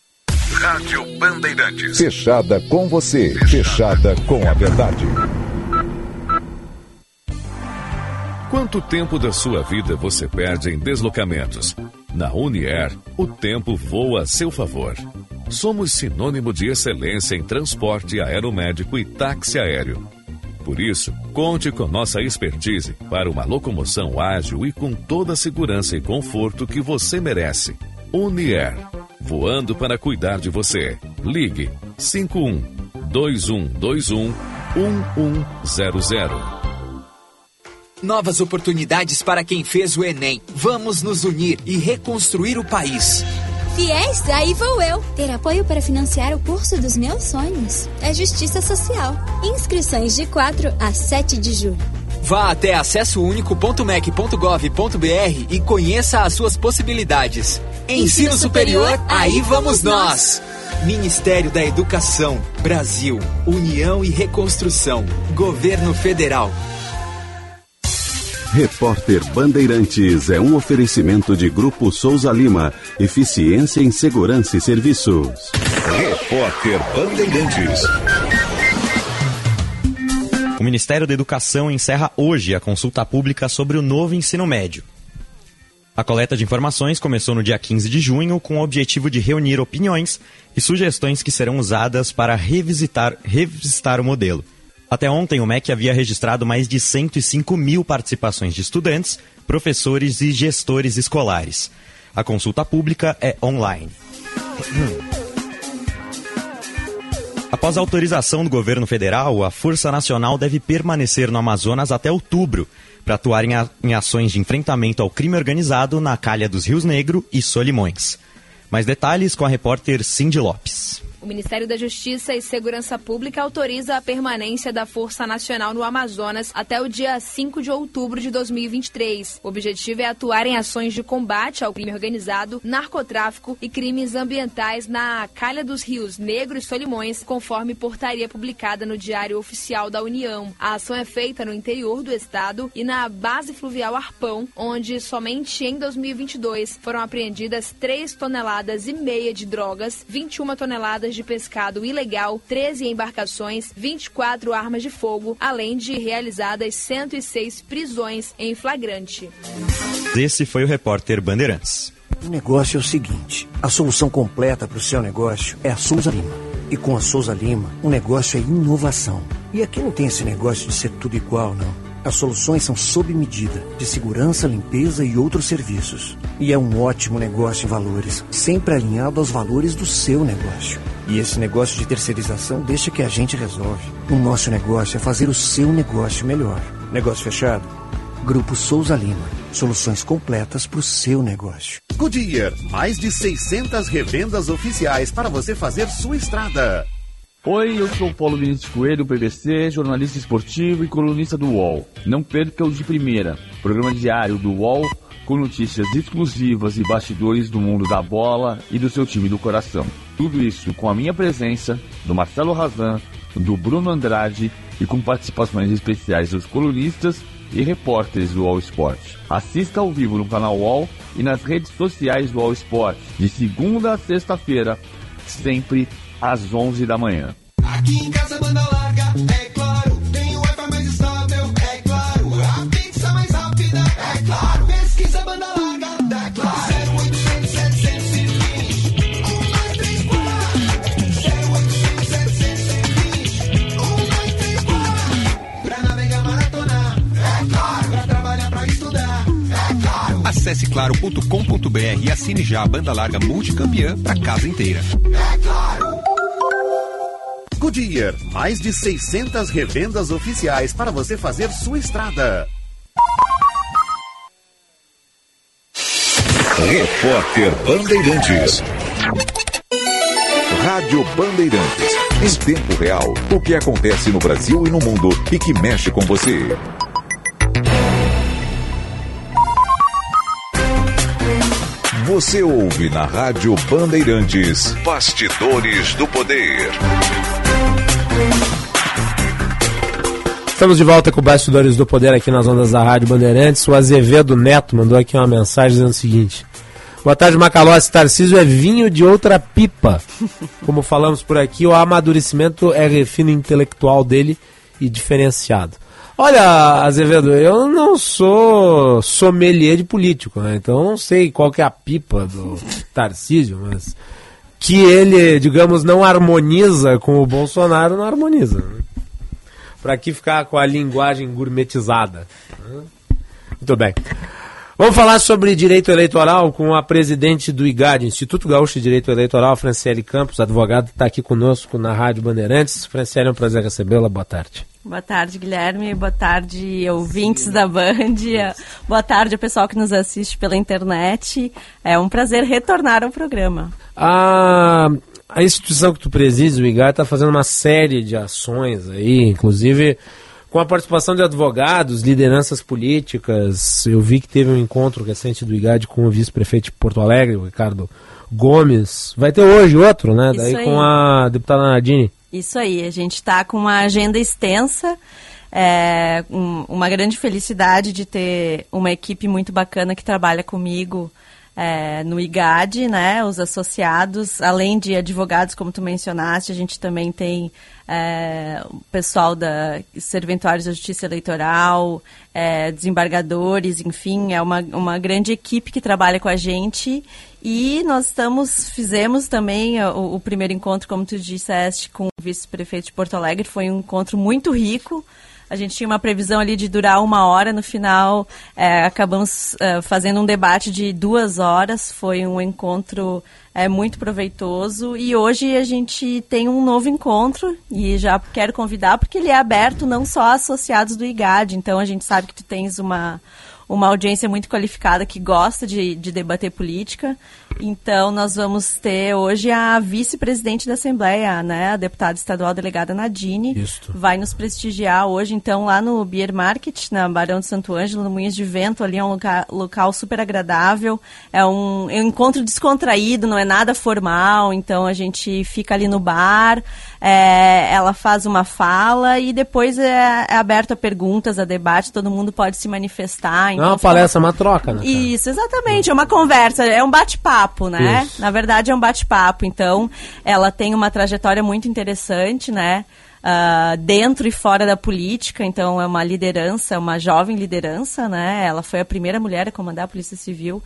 Speaker 2: Rádio Bandeirantes. Fechada com você. Fechada com a verdade.
Speaker 28: Quanto tempo da sua vida você perde em deslocamentos? Na Unier, o tempo voa a seu favor. Somos sinônimo de excelência em transporte aeromédico e táxi aéreo por isso, conte com nossa expertise para uma locomoção ágil e com toda a segurança e conforto que você merece. Unier, voando para cuidar de você. Ligue 51 2121 1100.
Speaker 29: Novas oportunidades para quem fez o Enem. Vamos nos unir e reconstruir o país.
Speaker 30: Fiéis, aí vou eu. Ter apoio para financiar o curso dos meus sonhos. É Justiça Social. Inscrições de 4 a 7 de julho.
Speaker 29: Vá até acessounico.mec.gov.br e conheça as suas possibilidades. Ensino, Ensino superior, superior, aí vamos nós. Ministério da Educação, Brasil, União e Reconstrução, Governo Federal.
Speaker 31: Repórter Bandeirantes é um oferecimento de Grupo Souza Lima. Eficiência em Segurança e Serviços.
Speaker 2: Repórter Bandeirantes.
Speaker 32: O Ministério da Educação encerra hoje a consulta pública sobre o novo ensino médio. A coleta de informações começou no dia 15 de junho com o objetivo de reunir opiniões e sugestões que serão usadas para revisitar, revisitar o modelo. Até ontem, o MEC havia registrado mais de 105 mil participações de estudantes, professores e gestores escolares. A consulta pública é online. Após autorização do governo federal, a Força Nacional deve permanecer no Amazonas até outubro para atuar em, a, em, ações de enfrentamento ao crime organizado na calha dos Rios Negro e Solimões. Mais detalhes com a repórter Cindy Lopes.
Speaker 4: O Ministério da Justiça e Segurança Pública autoriza a permanência da Força Nacional no Amazonas até o dia 5 de outubro de 2023. O objetivo é atuar em ações de combate ao crime organizado, narcotráfico e crimes ambientais na calha dos rios Negro e Solimões, conforme portaria publicada no Diário Oficial da União. A ação é feita no interior do estado e na base fluvial Arpão, onde somente em 2022 foram apreendidas 3 toneladas e meia de drogas, 21 toneladas de pescado ilegal, 13 embarcações, 24 armas de fogo, além de realizadas 106 prisões em flagrante.
Speaker 32: Esse foi o repórter Bandeirantes.
Speaker 33: O negócio é o seguinte: a solução completa para o seu negócio é a Souza Lima. E com a Souza Lima, o negócio é inovação. E aqui não tem esse negócio de ser tudo igual, não. As soluções são sob medida, de segurança, limpeza e outros serviços. E é um ótimo negócio em valores, sempre alinhado aos valores do seu negócio. E esse negócio de terceirização deixa que a gente resolve. O nosso negócio é fazer o seu negócio melhor. Negócio fechado? Grupo Souza Lima. Soluções completas para o seu negócio.
Speaker 15: Goodyear, mais de 600 revendas oficiais para você fazer sua estrada.
Speaker 34: Oi, eu sou Paulo Vinícius Coelho, PVC, jornalista esportivo e colunista do UOL. Não perca o de primeira, programa diário do UOL com notícias exclusivas e bastidores do mundo da bola e do seu time do coração. Tudo isso com a minha presença, do Marcelo Razan, do Bruno Andrade e com participações especiais dos colunistas e repórteres do All Sport. Assista ao vivo no canal UOL e nas redes sociais do All Sport, de segunda a sexta-feira, sempre às 11 da manhã. Aqui em casa banda larga, é Acesse claro.com.br e assine já a banda larga multicampeã pra casa inteira. É claro.
Speaker 15: Goodyear, mais de 600 revendas oficiais para você fazer sua estrada.
Speaker 2: Repórter Bandeirantes. Rádio Bandeirantes. Em tempo real, o que acontece no Brasil e no mundo e que mexe com você. Você ouve na Rádio Bandeirantes Bastidores do Poder.
Speaker 3: Estamos de volta com Bastidores do Poder aqui nas ondas da Rádio Bandeirantes. O Azevedo Neto mandou aqui uma mensagem dizendo o seguinte: Boa tarde, Macalossi. Tarcísio é vinho de outra pipa. Como falamos por aqui, o amadurecimento é refino intelectual dele e diferenciado. Olha, Azevedo, eu não sou sommelier de político, né? Então não sei qual que é a pipa do Tarcísio, mas que ele, digamos, não harmoniza com o Bolsonaro, não harmoniza. Né? Para que ficar com a linguagem gourmetizada? Né? Muito bem. Vamos falar sobre direito eleitoral com a presidente do IGAD, Instituto Gaúcho de Direito Eleitoral, Franciele Campos, advogado, está aqui conosco na Rádio Bandeirantes. Franciele, é um prazer recebê-la. Boa tarde.
Speaker 35: Boa tarde, Guilherme. Boa tarde, ouvintes da Band. Boa tarde ao pessoal que nos assiste pela internet. É um prazer retornar ao programa.
Speaker 3: A, a instituição que tu presides, o IGAD, está fazendo uma série de ações aí, inclusive com a participação de advogados, lideranças políticas. Eu vi que teve um encontro recente do IGAD com o vice-prefeito de Porto Alegre, o Ricardo Gomes. Vai ter hoje outro, né?
Speaker 35: Isso
Speaker 3: Daí
Speaker 35: aí.
Speaker 3: com a deputada Nadine.
Speaker 35: Isso aí, a gente está com uma agenda extensa. É, um- uma grande felicidade de ter uma equipe muito bacana que trabalha comigo é, no IGAD, né? Os associados, além de advogados, como tu mencionaste, a gente também tem é, o pessoal da Serventuários da Justiça Eleitoral, é, desembargadores, enfim, é uma, uma grande equipe que trabalha com a gente. E nós estamos, fizemos também o, o primeiro encontro, como tu disseste, com o vice-prefeito de Porto Alegre. Foi um encontro muito rico. A gente tinha uma previsão ali de durar uma hora, no final é, acabamos é, fazendo um debate de duas horas. Foi um encontro é, muito proveitoso e hoje a gente tem um novo encontro e já quero convidar porque ele é aberto não só a associados do IGAD. Então a gente sabe que tu tens uma uma audiência muito qualificada que gosta de, de debater política. Então, nós vamos ter hoje a vice-presidente da Assembleia, né, a deputada estadual delegada Nadine,
Speaker 3: Isto.
Speaker 35: vai nos prestigiar hoje, então, lá no Beer Market, na Barão de Santo Ângelo, no Moinhos de Vento, ali é um loca local super agradável, é um, é um encontro descontraído, não é nada formal, então a gente fica ali no bar, é, ela faz uma fala e depois é, é aberto a perguntas, a debate, todo mundo pode se manifestar.
Speaker 3: Não é uma palestra, é uma troca, né?
Speaker 35: isso, exatamente. É uma conversa, é um bate-papo, né?
Speaker 3: Isso.
Speaker 35: Na verdade, é um bate-papo. Então, ela tem uma trajetória muito interessante, né? Ah, dentro e fora da política, então é uma liderança, uma jovem liderança, né? Ela foi a primeira mulher a comandar a Polícia Civil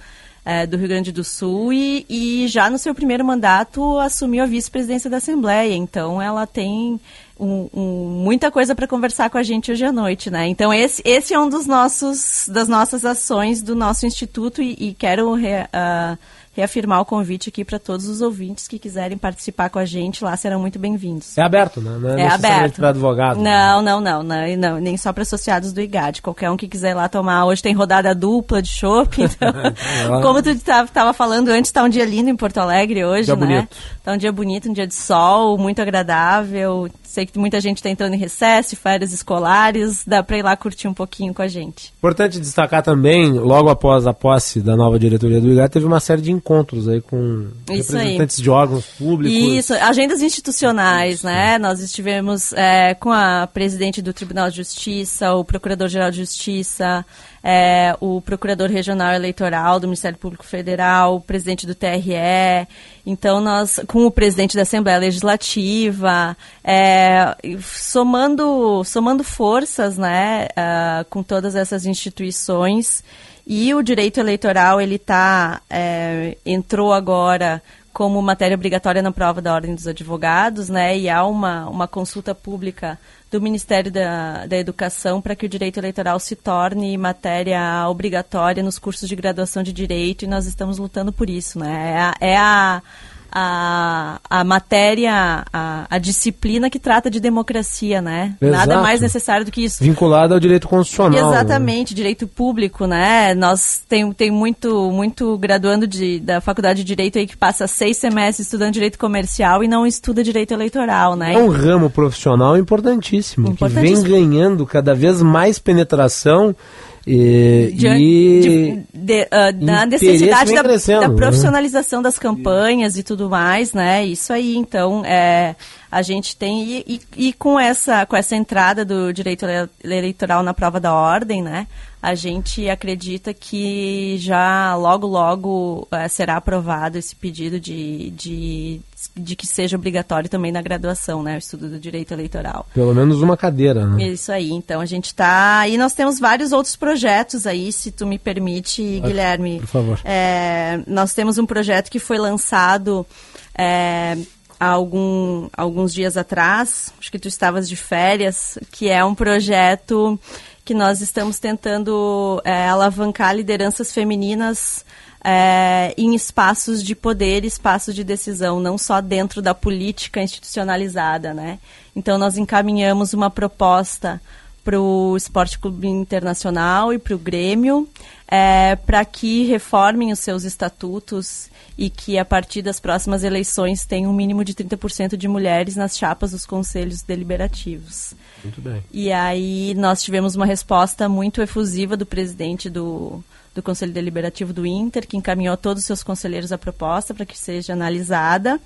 Speaker 35: eh, do Rio Grande do Sul e, e já no seu primeiro mandato assumiu a vice-presidência da Assembleia. Então ela tem um- um- muita coisa para conversar com a gente hoje à noite, né? Então esse, esse é um dos nossos das nossas ações do nosso instituto e, e quero re- ah, reafirmar o convite aqui para todos os ouvintes que quiserem participar com a gente lá serão muito bem-vindos.
Speaker 3: É aberto, né? Não é,
Speaker 35: É aberto.
Speaker 3: para advogado. né?
Speaker 35: Não, não, não, não, não, nem só para associados do IGAD. Qualquer um que quiser ir lá tomar. Hoje tem rodada dupla de chopp, então. como tu estava falando antes, está um dia lindo em Porto Alegre hoje,
Speaker 3: Dia
Speaker 35: né?
Speaker 3: bonito.
Speaker 35: Tá um dia bonito, um dia de sol, muito agradável. Sei que muita gente está entrando em recesso, férias escolares, dá para ir lá curtir um pouquinho com a gente.
Speaker 3: Importante destacar também, logo após a posse da nova diretoria do IGAD, teve uma série de encontros aí com
Speaker 35: Isso aí.
Speaker 3: representantes de órgãos públicos.
Speaker 35: Isso, agendas institucionais, né? Nós estivemos é, com a presidente do Tribunal de Justiça, o Procurador-Geral de Justiça, é, o Procurador Regional Eleitoral do Ministério Público Federal, o presidente do TRE, então nós, com o presidente da Assembleia Legislativa, é, somando, somando forças, né, ah, com todas essas instituições, e o direito eleitoral, ele tá, é, entrou agora como matéria obrigatória na prova da Ordem dos Advogados, né? E há uma, uma consulta pública do Ministério da, da Educação para que o direito eleitoral se torne matéria obrigatória nos cursos de graduação de direito e nós estamos lutando por isso, né? É a, é a, a, a matéria, a, a disciplina que trata de democracia, né? Nada
Speaker 3: Exato.
Speaker 35: mais necessário do que isso.
Speaker 3: Vinculado ao direito constitucional. né?
Speaker 35: Exatamente, direito público, né? Nós tem, tem muito, muito graduando de, da faculdade de direito aí que passa seis semestres estudando direito comercial e não estuda direito eleitoral, né?
Speaker 3: É um ramo profissional importantíssimo,
Speaker 35: Importantíssimo.
Speaker 3: que vem ganhando cada vez mais penetração e,
Speaker 35: de,
Speaker 3: e
Speaker 35: de- de- ah, da necessidade da, da
Speaker 3: né?
Speaker 35: profissionalização das campanhas e tudo mais, né? Isso aí, então, é, a gente tem e, e- e com essa com essa entrada do direito ele- eleitoral na prova da ordem, né? A gente acredita que já logo logo eh, será aprovado esse pedido de, de, de que seja obrigatório também na graduação, né? O estudo do direito eleitoral.
Speaker 3: pelo menos uma cadeira, né?
Speaker 35: Isso aí, então a gente está. E nós temos vários outros projetos aí, se tu me permite,
Speaker 3: Ah,
Speaker 35: Guilherme.
Speaker 3: por favor.
Speaker 35: É, nós temos um projeto que foi lançado é, há algum, alguns dias atrás, acho que tu estavas de férias, que é um projeto que nós estamos tentando é, alavancar lideranças femininas é, em espaços de poder, espaços de decisão, não só dentro da política institucionalizada, né? Então nós encaminhamos uma proposta para o Esporte Clube Internacional e para o Grêmio, é, para que reformem os seus estatutos e que a partir das próximas eleições tenham um mínimo de 30% de mulheres nas chapas dos conselhos deliberativos.
Speaker 3: Muito bem.
Speaker 35: E aí nós tivemos uma resposta muito efusiva do presidente do, do Conselho Deliberativo do Inter, que encaminhou todos os seus conselheiros a proposta para que seja analisada.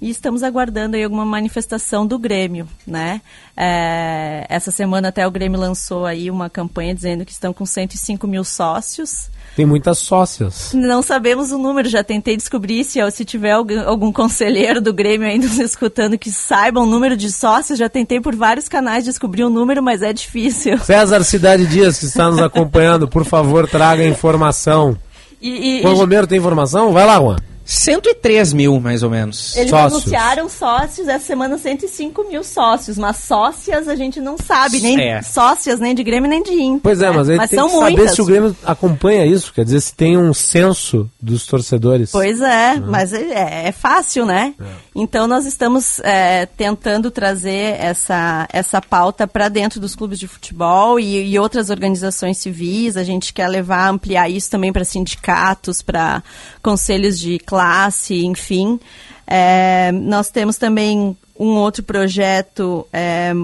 Speaker 35: E estamos aguardando aí alguma manifestação do Grêmio, né? É, essa semana até o Grêmio lançou aí uma campanha dizendo que estão com 105 mil sócios.
Speaker 3: Tem muitas sócias.
Speaker 35: Não sabemos o número, já tentei descobrir se, se tiver algum, conselheiro do Grêmio ainda nos escutando que saiba o número de sócios, já tentei por vários canais descobrir o número, mas é difícil.
Speaker 3: César Cidade Dias, que está nos acompanhando, por favor, traga informação.
Speaker 35: E, e-
Speaker 3: Juan Romero tem informação? Vai lá, Juan.
Speaker 36: 103 mil, mais ou menos.
Speaker 35: Eles anunciaram sócios, essa semana 105 mil sócios, mas sócias a gente não sabe, nem
Speaker 3: É.
Speaker 35: sócias nem de Grêmio nem de Inter.
Speaker 3: Pois é,
Speaker 35: né?
Speaker 3: mas aí tem
Speaker 35: são
Speaker 3: que saber
Speaker 35: muitas.
Speaker 3: se o Grêmio acompanha isso, quer dizer, se tem um censo dos torcedores.
Speaker 35: Pois é, mas é, é fácil, né? Então nós estamos é, tentando trazer essa, essa pauta para dentro dos clubes de futebol e, e outras organizações civis. A gente quer levar, ampliar isso também para sindicatos, para conselhos de classe, enfim. É, nós temos também um outro projeto é,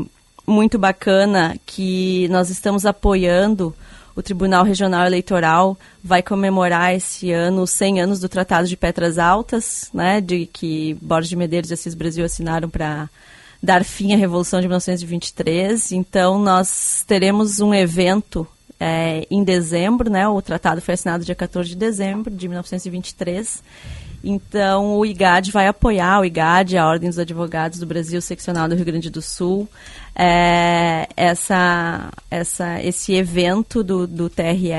Speaker 35: muito bacana que nós estamos apoiando. O Tribunal Regional Eleitoral vai comemorar esse ano os 100 anos do Tratado de Pedras Altas, né, de que Borges de Medeiros e Assis Brasil assinaram para dar fim à Revolução de 1923. Então, nós teremos um evento é, em dezembro, né, o tratado foi assinado dia 14 de dezembro de 1923. Então, o IGAD vai apoiar, o IGAD, a Ordem dos Advogados do Brasil, seccional do Rio Grande do Sul, é, essa, essa, esse evento do, do TRE.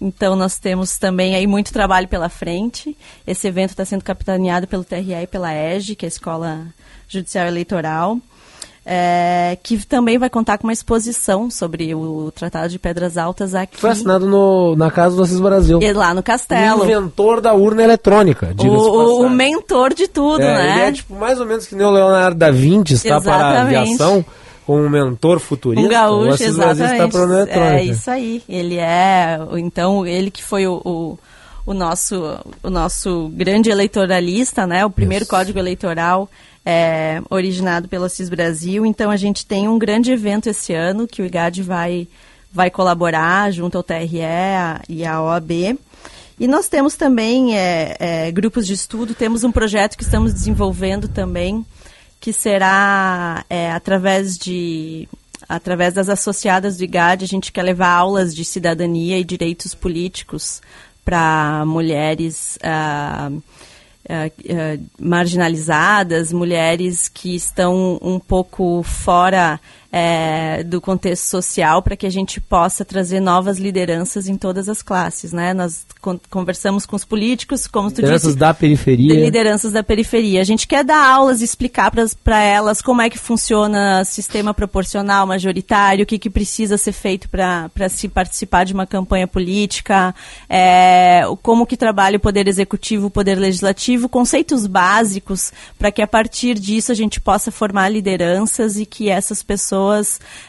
Speaker 35: Então, nós temos também aí muito trabalho pela frente. Esse evento está sendo capitaneado pelo TRE e pela EGE, que é a Escola Judicial Eleitoral. É, que também vai contar com uma exposição sobre o Tratado de Pedras Altas aqui.
Speaker 3: Foi assinado no, na casa do Assis Brasil.
Speaker 35: E lá no Castelo.
Speaker 3: O inventor da urna eletrônica,
Speaker 35: O, o, mentor de tudo,
Speaker 3: É,
Speaker 35: né?
Speaker 3: Ele é tipo mais ou menos que nem o Leonardo da Vinci está para a aviação, como um mentor futurista.
Speaker 35: Um gaúcho,
Speaker 3: o Assis Brasil está
Speaker 35: exatamente.
Speaker 3: para a.
Speaker 35: É isso aí. Ele é, então, ele que foi o, o, o nosso, o nosso grande eleitoralista, né? O primeiro código eleitoral é, originado pelo Assis Brasil. Então, a gente tem um grande evento esse ano que o IGAD vai, vai colaborar junto ao TRE e à OAB. E nós temos também é, é, grupos de estudo, temos um projeto que estamos desenvolvendo também, que será é, através de através das associadas do IGAD, a gente quer levar aulas de cidadania e direitos políticos para mulheres ah, marginalizadas, mulheres que estão um pouco fora eh, do contexto social, para que a gente possa trazer novas lideranças em todas as classes, né? Nós con- conversamos com os políticos, como tu
Speaker 3: Lideranças
Speaker 35: disse,
Speaker 3: da periferia.
Speaker 35: de lideranças da periferia. A gente quer dar aulas, explicar para elas como é que funciona sistema proporcional majoritário, o que, que precisa ser feito para se participar de uma campanha política, é, como que trabalha o poder executivo, o poder legislativo conceitos básicos, para que a partir disso a gente possa formar lideranças e que essas pessoas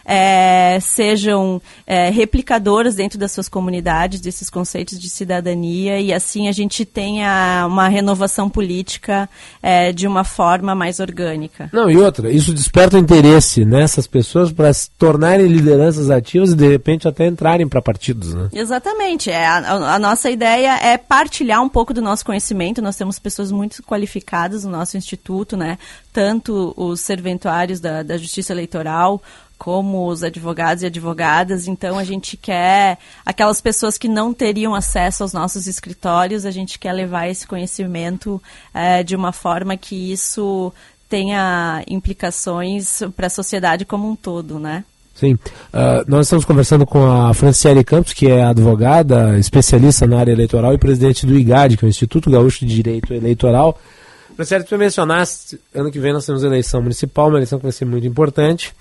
Speaker 35: é, sejam é, replicadoras dentro das suas comunidades desses conceitos de cidadania e assim a gente tenha uma renovação política é, de uma forma mais orgânica.
Speaker 3: Não, e outra, isso desperta o interesse nessas pessoas para se tornarem lideranças ativas e de repente até entrarem para partidos, né?
Speaker 35: Exatamente. É, a, a, nossa ideia é partilhar um pouco do nosso conhecimento. Nós temos pessoas muito qualificadas no nosso instituto, né? Tanto os serventuários da, da Justiça Eleitoral, como os advogados e advogadas. Então, a gente quer aquelas pessoas que não teriam acesso aos nossos escritórios, a gente quer levar esse conhecimento é, de uma forma que isso tenha implicações para a sociedade como um todo, né?
Speaker 3: Sim. Uh, nós estamos conversando com a Franciele Campos, que é advogada, especialista na área eleitoral e presidente do IGAD, que é o Instituto Gaúcho de Direito Eleitoral. Franciele, tu mencionaste, ano que vem nós temos eleição municipal, uma eleição que vai ser muito importante.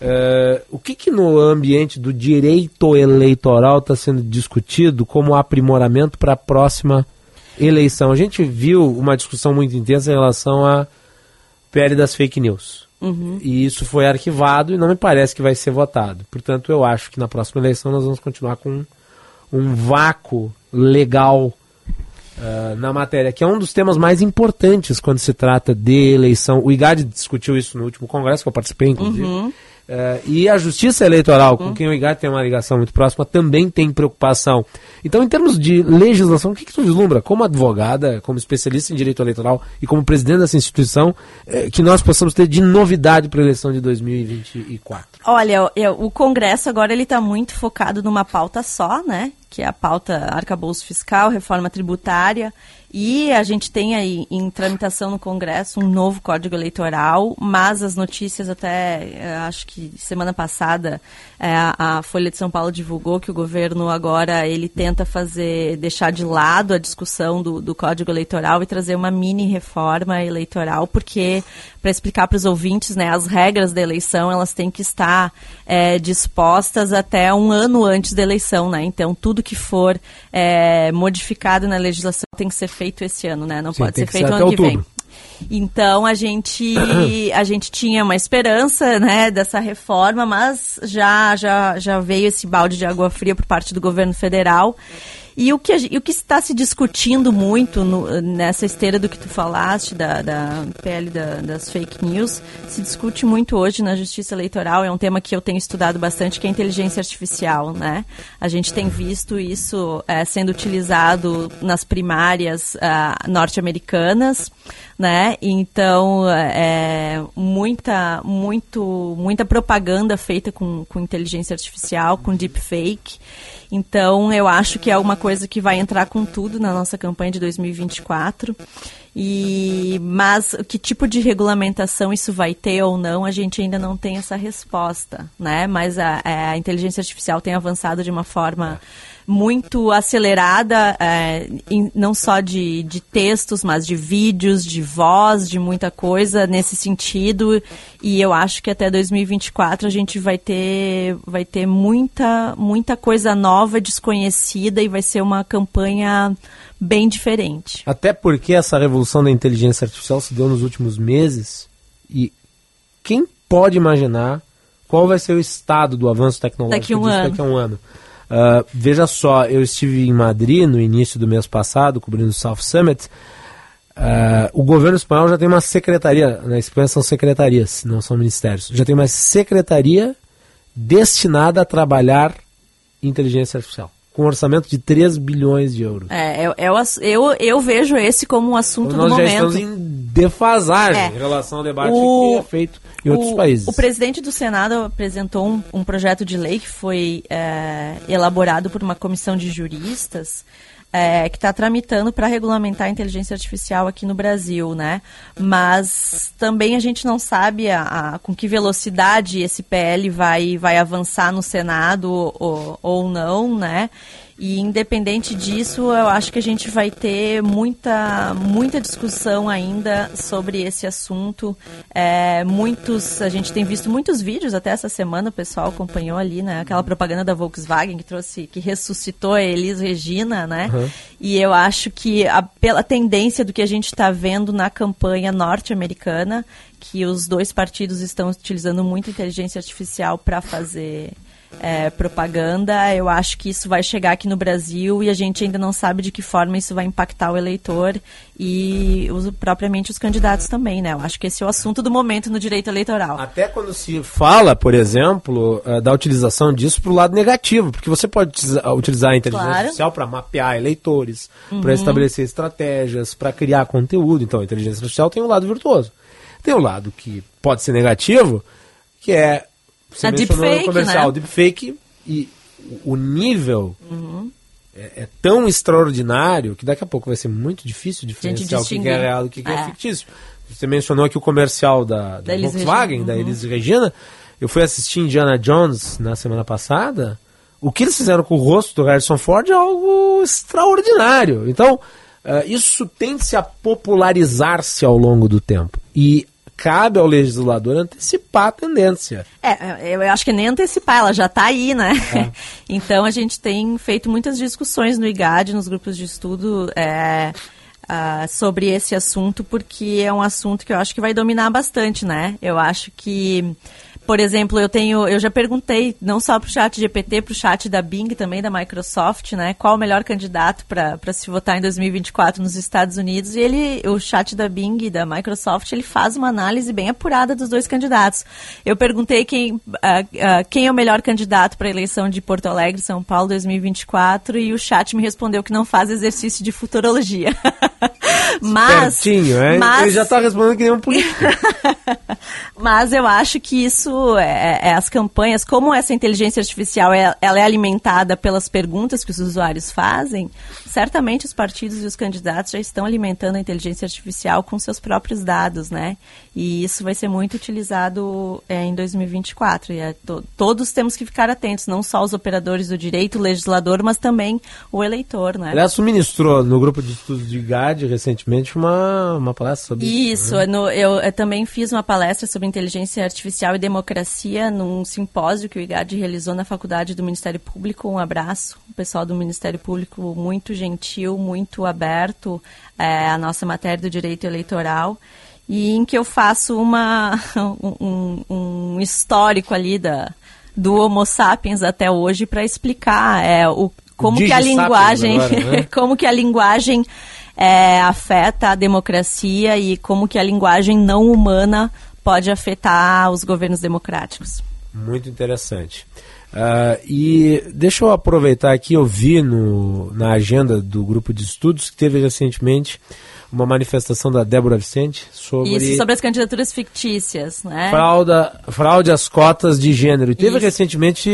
Speaker 3: Uh, o que, que no ambiente do direito eleitoral está sendo discutido como aprimoramento para a próxima eleição? A gente viu uma discussão muito intensa em relação à PL das fake news. Uhum. E isso foi arquivado e não me parece que vai ser votado. Portanto, eu acho que na próxima eleição nós vamos continuar com um vácuo legal uh, na matéria, que é um dos temas mais importantes quando se trata de eleição. O IGAD discutiu isso no último congresso, que eu participei, inclusive. Uhum. Uh, e a Justiça Eleitoral, com hum. quem o IGAT tem uma ligação muito próxima, também tem preocupação. Então, em termos de legislação, o que, que tu vislumbra, como advogada, como especialista em direito eleitoral e como presidente dessa instituição, uh, que nós possamos ter de novidade para a eleição de 2024?
Speaker 35: Olha, eu, o Congresso agora ele está muito focado numa pauta só, né? Que é a pauta arcabouço fiscal, reforma tributária. E a gente tem aí em tramitação no Congresso um novo Código Eleitoral, mas as notícias até, eh, acho que semana passada, é, a Folha de São Paulo divulgou que o governo agora ele tenta fazer, deixar de lado a discussão do, do Código Eleitoral e trazer uma mini reforma eleitoral, porque, para explicar para os ouvintes, né, as regras da eleição elas têm que estar é, dispostas até um ano antes da eleição, né? Então, tudo que for é, modificado na legislação tem que ser feito esse ano, né? Não Sim, pode ser feito ano que vem. Então a gente a gente tinha uma esperança, né, dessa reforma, mas já já já veio esse balde de água fria por parte do governo federal. E o que, o que está se discutindo muito no, nessa esteira do que tu falaste, da, da PL da, das fake news, se discute muito hoje na justiça eleitoral, é um tema que eu tenho estudado bastante, que é a inteligência artificial, né? A gente tem visto isso é, sendo utilizado nas primárias uh, norte-americanas, né? Então, é, muita, muito, muita propaganda feita com, com inteligência artificial, com deepfake. Então, eu acho que é uma coisa que vai entrar com tudo na nossa campanha de 2024. E, mas que tipo de regulamentação isso vai ter ou não, a gente ainda não tem essa resposta, né? Mas a, a inteligência artificial tem avançado de uma forma muito acelerada, é, em, não só de, de textos, mas de vídeos, de voz, de muita coisa nesse sentido. E eu acho que até 2024 a gente vai ter, vai ter muita, muita coisa nova, desconhecida, e vai ser uma campanha bem diferente.
Speaker 3: Até porque essa revolução da inteligência artificial se deu nos últimos meses e quem pode imaginar qual vai ser o estado do avanço tecnológico
Speaker 35: daqui, um ano.
Speaker 3: daqui a um ano? Uh, veja só, eu estive em Madrid no início do mês passado, cobrindo o South Summit. Uh, o governo espanhol já tem uma secretaria, na Espanha são secretarias, não são ministérios. Já tem uma secretaria destinada a trabalhar inteligência artificial com um orçamento de 3 bilhões de euros.
Speaker 35: É, eu, eu, eu, eu vejo esse como um assunto então,
Speaker 3: do
Speaker 35: momento.
Speaker 3: Nós já estamos em defasagem é. em relação ao debate o, que é feito em o, outros países.
Speaker 35: O presidente do Senado apresentou um, um projeto de lei que foi é, elaborado por uma comissão de juristas é, que está tramitando para regulamentar a inteligência artificial aqui no Brasil, né? Mas também a gente não sabe a, a, com que velocidade esse PL vai, vai avançar no Senado ou, ou não, né? E independente disso, eu acho que a gente vai ter muita, muita discussão ainda sobre esse assunto. É, muitos, a gente tem visto muitos vídeos até essa semana, o pessoal acompanhou ali, né? Aquela propaganda da Volkswagen que trouxe, que ressuscitou a Elis Regina, né?
Speaker 37: Uhum.
Speaker 35: E eu acho que a, pela tendência do que a gente está vendo na campanha norte-americana, que os dois partidos estão utilizando muito inteligência artificial para fazer é, propaganda, eu acho que isso vai chegar aqui no Brasil e a gente ainda não sabe de que forma isso vai impactar o eleitor e os, propriamente os candidatos também, né? Eu acho que esse é o assunto do momento no direito eleitoral.
Speaker 3: Até quando se fala, por exemplo, uh, da utilização disso para o lado negativo, porque você pode utilizar a inteligência
Speaker 35: Claro.
Speaker 3: artificial para mapear eleitores,
Speaker 35: Uhum.
Speaker 3: para estabelecer estratégias, para criar conteúdo. Então, a inteligência artificial tem um lado virtuoso. Tem um lado que pode ser negativo, que é você
Speaker 35: A
Speaker 3: mencionou
Speaker 35: deepfake,
Speaker 3: no comercial,
Speaker 35: né?
Speaker 3: deepfake e o nível
Speaker 35: Uhum.
Speaker 3: é, é tão extraordinário que daqui a pouco vai ser muito difícil diferenciar o que é real do que, que é.
Speaker 35: É.
Speaker 3: fictício. Você mencionou aqui o comercial da, da
Speaker 35: Da
Speaker 3: Volkswagen,
Speaker 35: Regina.
Speaker 3: da
Speaker 35: Uhum.
Speaker 3: Elis Regina. Eu fui assistir Indiana Jones na semana passada. O que eles fizeram com o rosto do Harrison Ford é algo extraordinário. Então, eh, isso tende-se a popularizar-se ao longo do tempo. E cabe ao legislador antecipar a tendência.
Speaker 35: É, eu acho que nem antecipar, ela já está aí, né? então a gente tem feito muitas discussões no IGAD, nos grupos de estudo, é, ah, sobre esse assunto, porque é um assunto que eu acho que vai dominar bastante, né? Eu acho que, por exemplo, eu tenho, eu já perguntei não só para o chat GPT, para o chat da Bing também da Microsoft, né? Qual o melhor candidato para se votar em 2024 nos Estados Unidos? E ele, o chat da Bing e da Microsoft, ele faz uma análise bem apurada dos dois candidatos. Eu perguntei quem, ah, ah, quem é o melhor candidato para a eleição de Porto Alegre, São Paulo 2024 e o chat me respondeu que não faz exercício de futurologia. mas,
Speaker 3: Certinho, é?
Speaker 35: mas
Speaker 3: Ele já está respondendo que nem um político.
Speaker 35: mas eu acho que isso é, é as campanhas, como essa inteligência artificial é, ela é alimentada pelas perguntas que os usuários fazem, certamente os partidos e os candidatos já estão alimentando a inteligência artificial com seus próprios dados, né? E isso vai ser muito utilizado é, em 2024. E é to- todos temos que ficar atentos, não só os operadores do direito, o legislador, mas também o eleitor, né?
Speaker 3: Aliás, tu ministrou no grupo de estudos de GAD recentemente uma, uma palestra sobre
Speaker 35: Isso,
Speaker 3: né?
Speaker 35: no- eu, eu também fiz uma palestra sobre inteligência artificial e democracia num simpósio que o IGAD realizou na Faculdade do Ministério Público. Um abraço, o pessoal do Ministério Público muito gentil, muito aberto é, à nossa matéria do direito eleitoral. E em que eu faço uma, um, um- histórico ali da, do Homo sapiens até hoje para explicar é, o, como que a linguagem
Speaker 37: agora, né?
Speaker 35: como que a linguagem é, afeta a democracia e como que a linguagem não humana pode afetar os governos democráticos.
Speaker 3: Muito interessante. Ah, e deixa eu aproveitar aqui, eu vi no, na agenda do grupo de estudos que teve recentemente uma manifestação da Débora Vicente sobre,
Speaker 35: Isso sobre as candidaturas fictícias, né?
Speaker 3: frauda, fraude às cotas de gênero. E teve
Speaker 35: Isso.
Speaker 3: recentemente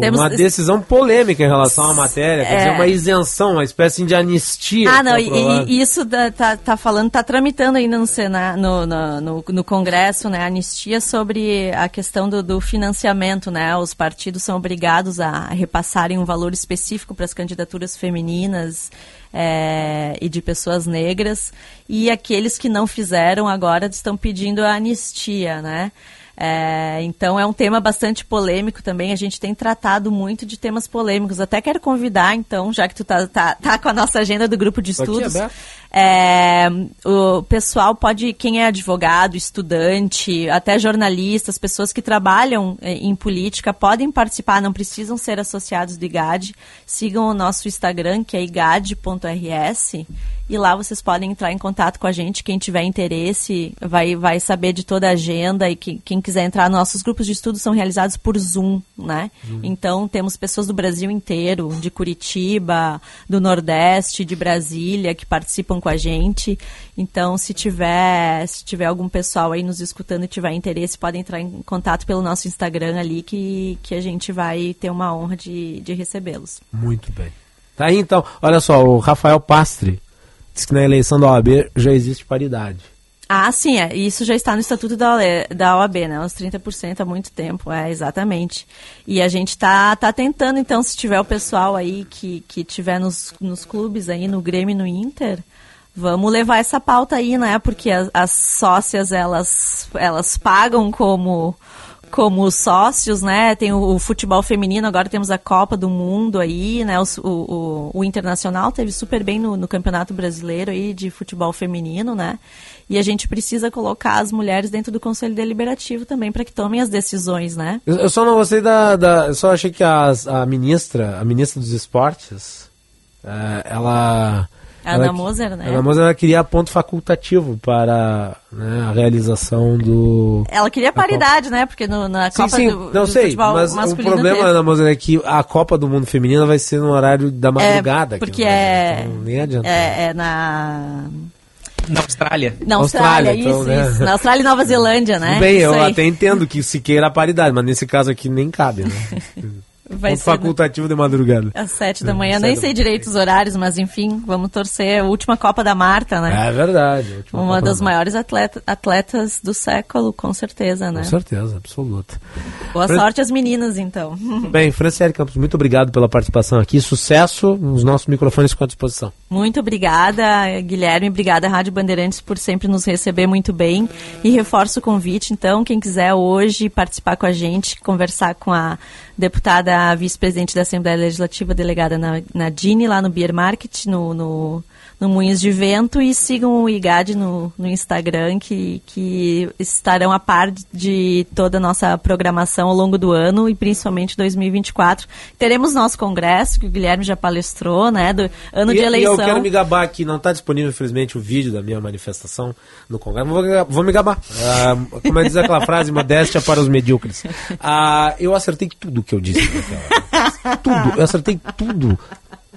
Speaker 35: Temos-
Speaker 3: uma decisão polêmica em relação à matéria, quer
Speaker 35: É.
Speaker 3: dizer, uma isenção, uma espécie de anistia.
Speaker 35: Ah, não, e, e isso da- tá, tá falando, tá tramitando ainda no, Sena, no, no, no, no Congresso, né, anistia sobre a questão do, do financiamento, né, os partidos são obrigados a repassarem um valor específico para as candidaturas femininas é, e de pessoas negras, e aqueles que não fizeram agora estão pedindo a anistia, né, é, então é um tema bastante polêmico também. A gente tem tratado muito de temas polêmicos. Até quero convidar, então, já que tu tá, tá, tá com a nossa agenda do grupo de estudos. É, o pessoal pode, quem é advogado, estudante, até jornalistas, pessoas que trabalham eh, em política, podem participar, não precisam ser associados do IGAD. Sigam o nosso Instagram, que é igad.rs, e lá vocês podem entrar em contato com a gente. Quem tiver interesse vai, vai saber de toda a agenda e que, quem quiser entrar, nossos grupos de estudo são realizados por Zoom, né?
Speaker 37: Zoom.
Speaker 35: Então temos pessoas do Brasil inteiro, de Curitiba, do Nordeste, de Brasília, que participam com a gente. Então, se tiver, se tiver algum pessoal aí nos escutando e tiver interesse, podem entrar em contato pelo nosso Instagram ali, que, que a gente vai ter uma honra de, de recebê-los.
Speaker 3: Muito bem. Tá aí então, olha só, o Rafael Pastre diz que na eleição da OAB já existe paridade.
Speaker 35: Ah, sim, é. Isso já está no Estatuto da, da OAB, né? Os 30% há muito tempo, é, exatamente. E a gente está tá tentando, então, se tiver o pessoal aí que, que tiver nos, nos clubes aí, no Grêmio e no Inter, vamos levar essa pauta aí, né? Porque as, as sócias, elas, elas pagam como como sócios, né? Tem o, o, futebol feminino, agora temos a Copa do Mundo aí, né? O, o, o Internacional teve super bem no, no, Campeonato Brasileiro aí de futebol feminino, né? E a gente precisa colocar as mulheres dentro do Conselho Deliberativo também para que tomem as decisões, né?
Speaker 3: Eu, só não gostei da, da. Eu só achei que a, a ministra, a ministra dos esportes, é, ela
Speaker 35: a Ana Moser, né?
Speaker 3: Ana Moser ela queria ponto facultativo para né, a realização do.
Speaker 35: Ela queria paridade, né? Porque no, na
Speaker 3: sim,
Speaker 35: Copa
Speaker 3: sim,
Speaker 35: do,
Speaker 3: não
Speaker 35: do
Speaker 3: sei, mas o problema,
Speaker 35: teve.
Speaker 3: Ana Moser, é que a Copa do Mundo Feminino vai ser no horário da madrugada.
Speaker 35: É, porque é,
Speaker 3: então, nem adianta.
Speaker 35: É, é na.
Speaker 36: Na Austrália.
Speaker 35: Na Austrália, Austrália então, isso, né? isso. Na Austrália e Nova Zelândia, né?
Speaker 3: Bem,
Speaker 35: isso
Speaker 3: eu
Speaker 35: aí.
Speaker 3: até entendo que se queira a paridade, mas nesse caso aqui nem cabe, né?
Speaker 35: Vai
Speaker 3: Ponto facultativo de madrugada.
Speaker 35: Às sete da manhã, nem sei direito os horários, mas enfim, vamos torcer. A última Copa da Marta, né?
Speaker 3: É verdade.
Speaker 35: Uma
Speaker 3: Copa
Speaker 35: das
Speaker 3: da
Speaker 35: maiores atleta, atletas do século, com certeza, né?
Speaker 3: Com certeza, absoluta.
Speaker 35: Boa
Speaker 3: Fran...
Speaker 35: sorte às meninas, então.
Speaker 3: Bem, Franciele Campos, muito obrigado pela participação aqui. Sucesso, os nossos microfones ficam à disposição.
Speaker 35: Muito obrigada, Guilherme. Obrigada, Rádio Bandeirantes, por sempre nos receber muito bem. E reforço o convite, então, quem quiser hoje participar com a gente, conversar com a deputada vice-presidente da Assembleia Legislativa, delegada Nadine, lá no Beer Market, no, no, no Moinhos de Vento, e sigam o IGAD no, no Instagram, que, que estarão a par de toda a nossa programação ao longo do ano e principalmente 2024. Teremos nosso congresso, que o Guilherme já palestrou, né, do ano
Speaker 3: e,
Speaker 35: de eleição.
Speaker 3: E eu quero me gabar aqui, não está disponível, infelizmente, o vídeo da minha manifestação no congresso, vou, vou me gabar. Ah, como é diz aquela frase, modéstia para os medíocres. Ah, eu acertei tudo que eu disse. tudo, eu acertei tudo.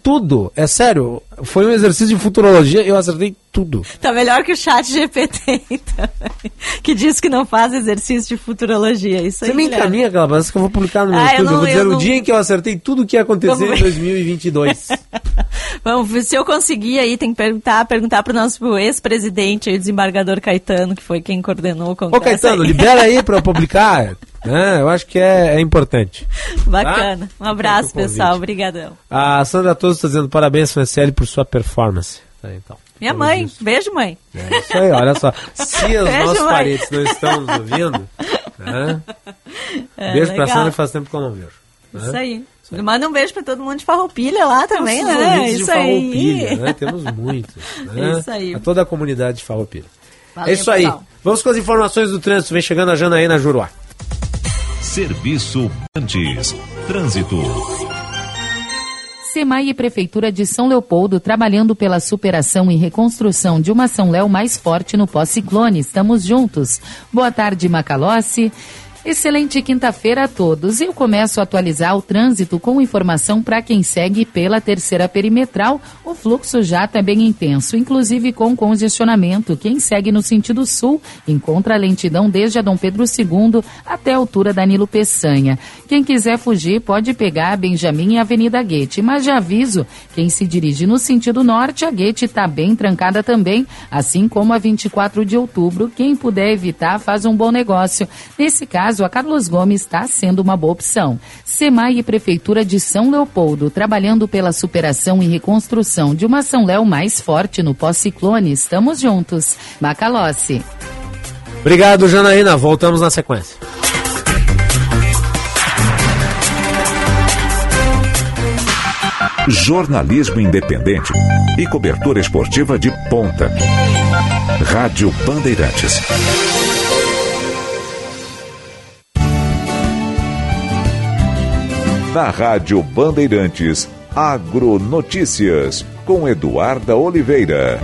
Speaker 3: Tudo, é sério. Foi um exercício de futurologia, eu acertei tudo.
Speaker 35: Tá melhor que o chat GPT, também, que diz que não faz exercício de futurologia. Isso
Speaker 3: Você
Speaker 35: aí,
Speaker 3: me encaminha aquela base que eu vou publicar no meu
Speaker 35: Ah, eu
Speaker 3: estudo. Eu,
Speaker 35: não-
Speaker 3: vou dizer
Speaker 35: eu
Speaker 3: o
Speaker 35: não-
Speaker 3: dia em que eu acertei tudo o que ia acontecer
Speaker 35: Vamos
Speaker 3: em
Speaker 35: ver.
Speaker 3: 2022.
Speaker 35: Vamos se eu conseguir aí, tem que perguntar, perguntar pro nosso ex-presidente, o desembargador Caetano, que foi quem coordenou o
Speaker 3: Ô
Speaker 35: congresso.
Speaker 3: Caetano,
Speaker 35: aí.
Speaker 3: libera aí pra eu publicar. né? eu acho que é, é importante.
Speaker 35: Bacana. Um abraço,
Speaker 3: o
Speaker 35: pessoal. Obrigadão.
Speaker 3: A Sandra Todos está dizendo parabéns, Franciele, por sua performance. Tá, então.
Speaker 35: Minha mãe. Beijo, mãe.
Speaker 3: É isso aí, olha só. Se os
Speaker 35: Beijo,
Speaker 3: nossos
Speaker 35: mãe.
Speaker 3: parentes não estão nos ouvindo, né?
Speaker 35: É,
Speaker 3: beijo pra
Speaker 35: legal.
Speaker 3: Sandra, faz tempo que eu não vejo. né?
Speaker 35: Isso aí. Manda um beijo pra todo mundo de Farroupilha lá também, né? Isso aí.
Speaker 3: Farroupilha, né? Temos muitos. Né?
Speaker 35: Isso aí.
Speaker 3: A toda a comunidade de Farroupilha.
Speaker 35: Valeu,
Speaker 3: é isso aí.
Speaker 35: pessoal.
Speaker 3: Vamos com as informações do trânsito. Vem chegando a Janaína Juruá.
Speaker 37: Serviço Antes. Trânsito.
Speaker 38: SEMAI e Prefeitura de São Leopoldo trabalhando pela superação e reconstrução de uma São Léo mais forte no pós-ciclone. Estamos juntos. Boa tarde, Macalossi. Excelente quinta-feira a todos. Eu começo a atualizar o trânsito com informação para quem segue pela terceira perimetral. O fluxo já está bem intenso, inclusive com congestionamento. Quem segue no sentido sul encontra lentidão desde a Dom Pedro II até a altura da Nilo Peçanha. Quem quiser fugir pode pegar a Benjamin e Avenida Guete, mas já aviso, quem se dirige no sentido norte, a Guete está bem trancada também, assim como a 24 de outubro. Quem puder evitar, faz um bom negócio. Nesse caso, a Carlos Gomes está sendo uma boa opção. SEMAI e Prefeitura de São Leopoldo, trabalhando pela superação e reconstrução de uma São Léo mais forte no pós-ciclone. Estamos juntos. Macalossi.
Speaker 3: Obrigado, Janaína. Voltamos na sequência.
Speaker 2: Jornalismo independente e cobertura esportiva de ponta. Rádio Bandeirantes. Na Rádio Bandeirantes, Agronotícias, com Eduarda Oliveira.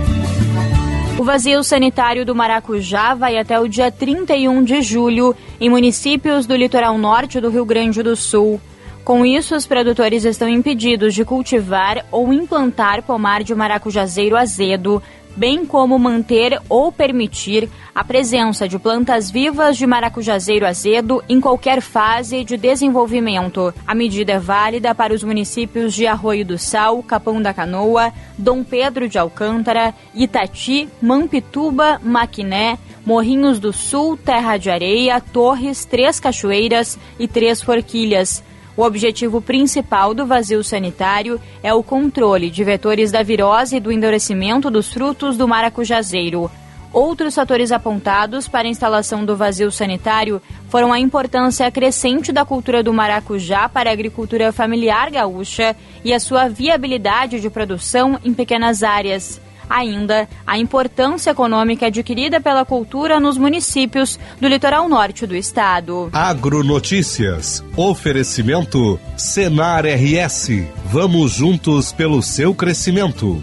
Speaker 39: O vazio sanitário do Maracujá vai até o dia 31 de julho em municípios do litoral norte do Rio Grande do Sul. Com isso, os produtores estão impedidos de cultivar ou implantar pomar de maracujazeiro azedo, bem como manter ou permitir a presença de plantas vivas de maracujazeiro azedo em qualquer fase de desenvolvimento. A medida é válida para os municípios de Arroio do Sal, Capão da Canoa, Dom Pedro de Alcântara, Itati, Mampituba, Maquiné, Morrinhos do Sul, Terra de Areia, Torres, Três Cachoeiras e Três Forquilhas. O objetivo principal do vazio sanitário é o controle de vetores da virose e do endurecimento dos frutos do maracujazeiro. Outros fatores apontados para a instalação do vazio sanitário foram a importância crescente da cultura do maracujá para a agricultura familiar gaúcha e a sua viabilidade de produção em pequenas áreas. Ainda a importância econômica adquirida pela cultura nos municípios do litoral norte do estado.
Speaker 40: Agronotícias. Oferecimento Senar RS. Vamos juntos pelo seu crescimento.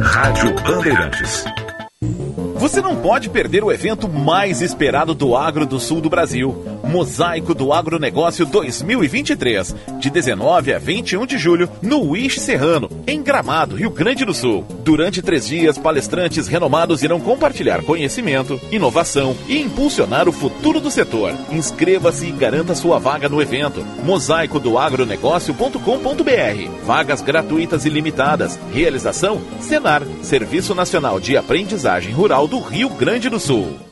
Speaker 37: Rádio Bandeirantes.
Speaker 15: Você não pode perder o evento mais esperado do agro do sul do Brasil. Mosaico do Agronegócio 2023, de 19 a 21 de julho, no Wish Serrano, em Gramado, Rio Grande do Sul. Durante três dias, palestrantes renomados irão compartilhar conhecimento, inovação e impulsionar o futuro do setor. Inscreva-se e garanta sua vaga no evento. Mosaico do agronegócio.com.br. Vagas gratuitas e limitadas. Realização: Senar, Serviço Nacional de Aprendizagem Rural do Rio Grande do Sul.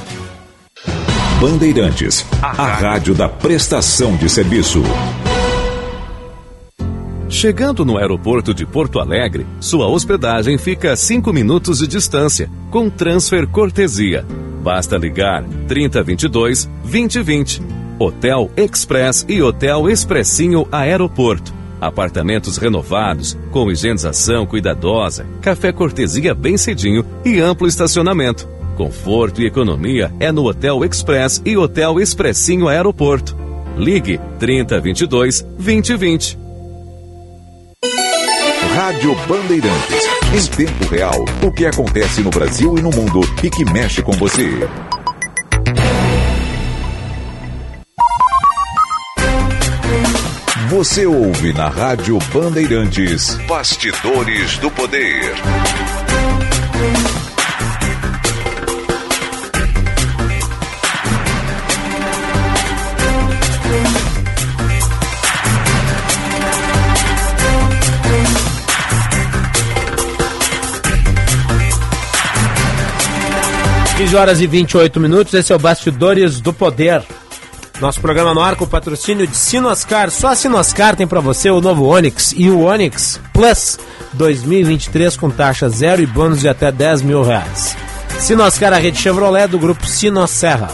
Speaker 2: Bandeirantes, a rádio da prestação de serviço.
Speaker 37: Chegando no aeroporto de Porto Alegre, sua hospedagem fica a 5 minutos de distância, com transfer cortesia. Basta ligar 3022 2020. Hotel Express e Hotel Expressinho Aeroporto. Apartamentos renovados, com higienização cuidadosa, café cortesia bem cedinho e amplo estacionamento. Conforto e economia é no Hotel Express e Hotel Expressinho Aeroporto. Ligue 3022 2020.
Speaker 2: Rádio Bandeirantes. Em tempo real, o que acontece no Brasil e no mundo e que mexe com você. Você ouve na Rádio Bandeirantes. Bastidores do Poder.
Speaker 3: Quinze horas e 28 minutos, esse é o Bastidores do Poder. Nosso programa no ar com patrocínio de Sinoscar. Só a Sinoscar tem para você o novo Onix e o Onix Plus 2023 com taxa zero e bônus de até 10 mil reais. Sinoscar, a rede Chevrolet do grupo Sinosserra.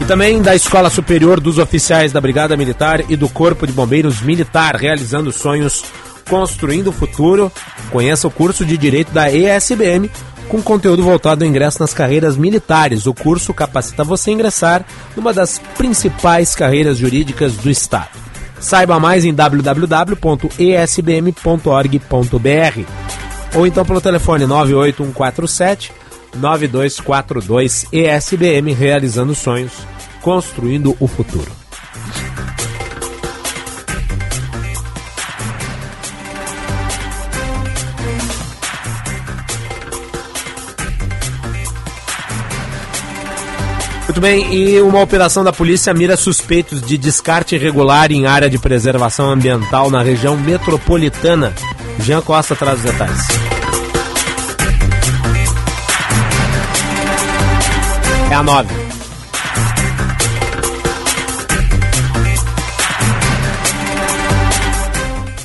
Speaker 3: E também da Escola Superior dos Oficiais da Brigada Militar e do Corpo de Bombeiros Militar, realizando sonhos, construindo o futuro. Conheça o curso de Direito da ESBM com conteúdo voltado ao ingresso nas carreiras militares. O curso capacita você a ingressar numa das principais carreiras jurídicas do Estado. Saiba mais em www.esbm.org.br ou então pelo telefone 98147 9242 ESBM realizando sonhos, construindo o futuro. Muito bem, e uma operação da polícia mira suspeitos de descarte irregular em área de preservação ambiental na região metropolitana Jean Costa traz os detalhes. É a 9.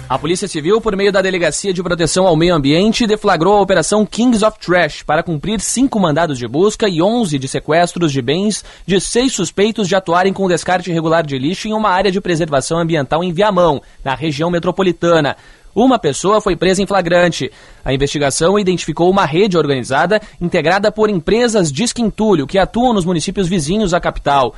Speaker 36: A Polícia Civil, por meio da Delegacia de Proteção ao Meio Ambiente, deflagrou a Operação Kings of Trash para cumprir cinco mandados de busca e 11 de sequestros de bens de seis suspeitos de atuarem com descarte irregular de lixo em uma área de preservação ambiental em Viamão, na região metropolitana. Uma pessoa foi presa em flagrante. A investigação identificou uma rede organizada integrada por empresas de esquintulho que atuam nos municípios vizinhos à capital.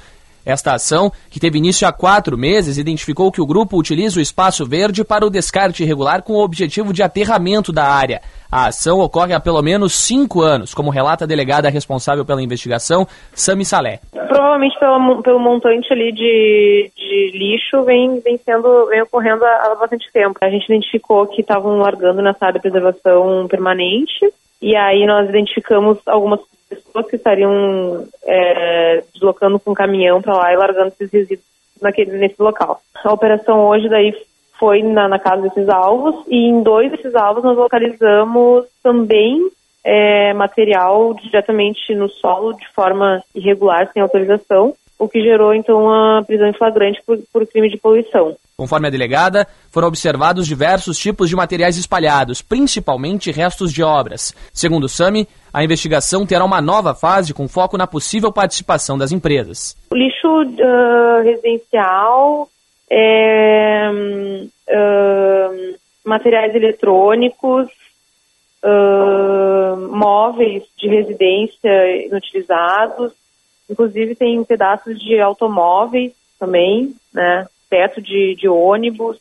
Speaker 36: Esta ação, que teve início há quatro meses, identificou que o grupo utiliza o espaço verde para o descarte irregular com o objetivo de aterramento da área. A ação ocorre há pelo menos cinco anos, como relata a delegada responsável pela investigação, Sami Salé.
Speaker 41: Provavelmente pelo, montante ali de, de lixo vem, vem, sendo, vem ocorrendo há, há bastante tempo. A gente identificou que estavam largando nessa área de preservação permanente e aí nós identificamos algumas pessoas que estariam é, deslocando com caminhão para lá e largando esses resíduos naquele, nesse local. A operação hoje daí foi na, na casa desses alvos e em dois desses alvos nós localizamos também é, material diretamente no solo de forma irregular, sem autorização, o que gerou então a prisão em flagrante por, por crime de poluição.
Speaker 36: Conforme a delegada, foram observados diversos tipos de materiais espalhados, principalmente restos de obras. Segundo o SAMI, a investigação terá uma nova fase com foco na possível participação das empresas.
Speaker 41: O lixo uh, residencial, é, uh, materiais eletrônicos, uh, móveis de residência inutilizados, inclusive tem pedaços de automóveis também, né? teto de, de ônibus,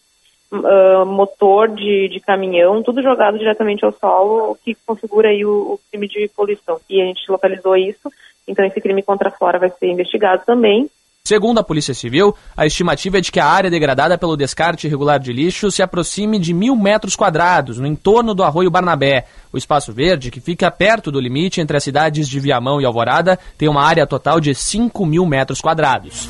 Speaker 41: uh, motor de, de caminhão, tudo jogado diretamente ao solo, o que configura aí o, o, crime de poluição. E a gente localizou isso, então esse crime contra a vai ser investigado também.
Speaker 36: Segundo a Polícia Civil, a estimativa é de que a área degradada pelo descarte irregular de lixo se aproxime de mil metros quadrados no entorno do Arroio Barnabé. O espaço verde, que fica perto do limite entre as cidades de Viamão e Alvorada, tem uma área total de 5 mil metros quadrados.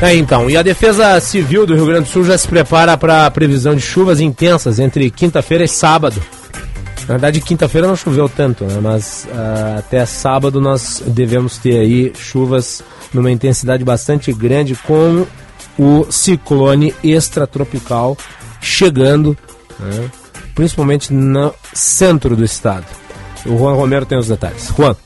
Speaker 3: É, então, e a Defesa Civil do Rio Grande do Sul já se prepara para a previsão de chuvas intensas entre quinta-feira e sábado. Na verdade, quinta-feira não choveu tanto, né? mas uh, até sábado nós devemos ter aí chuvas numa intensidade bastante grande com o ciclone extratropical chegando, né? principalmente no centro do estado. O Juan Romero tem os detalhes. Juan.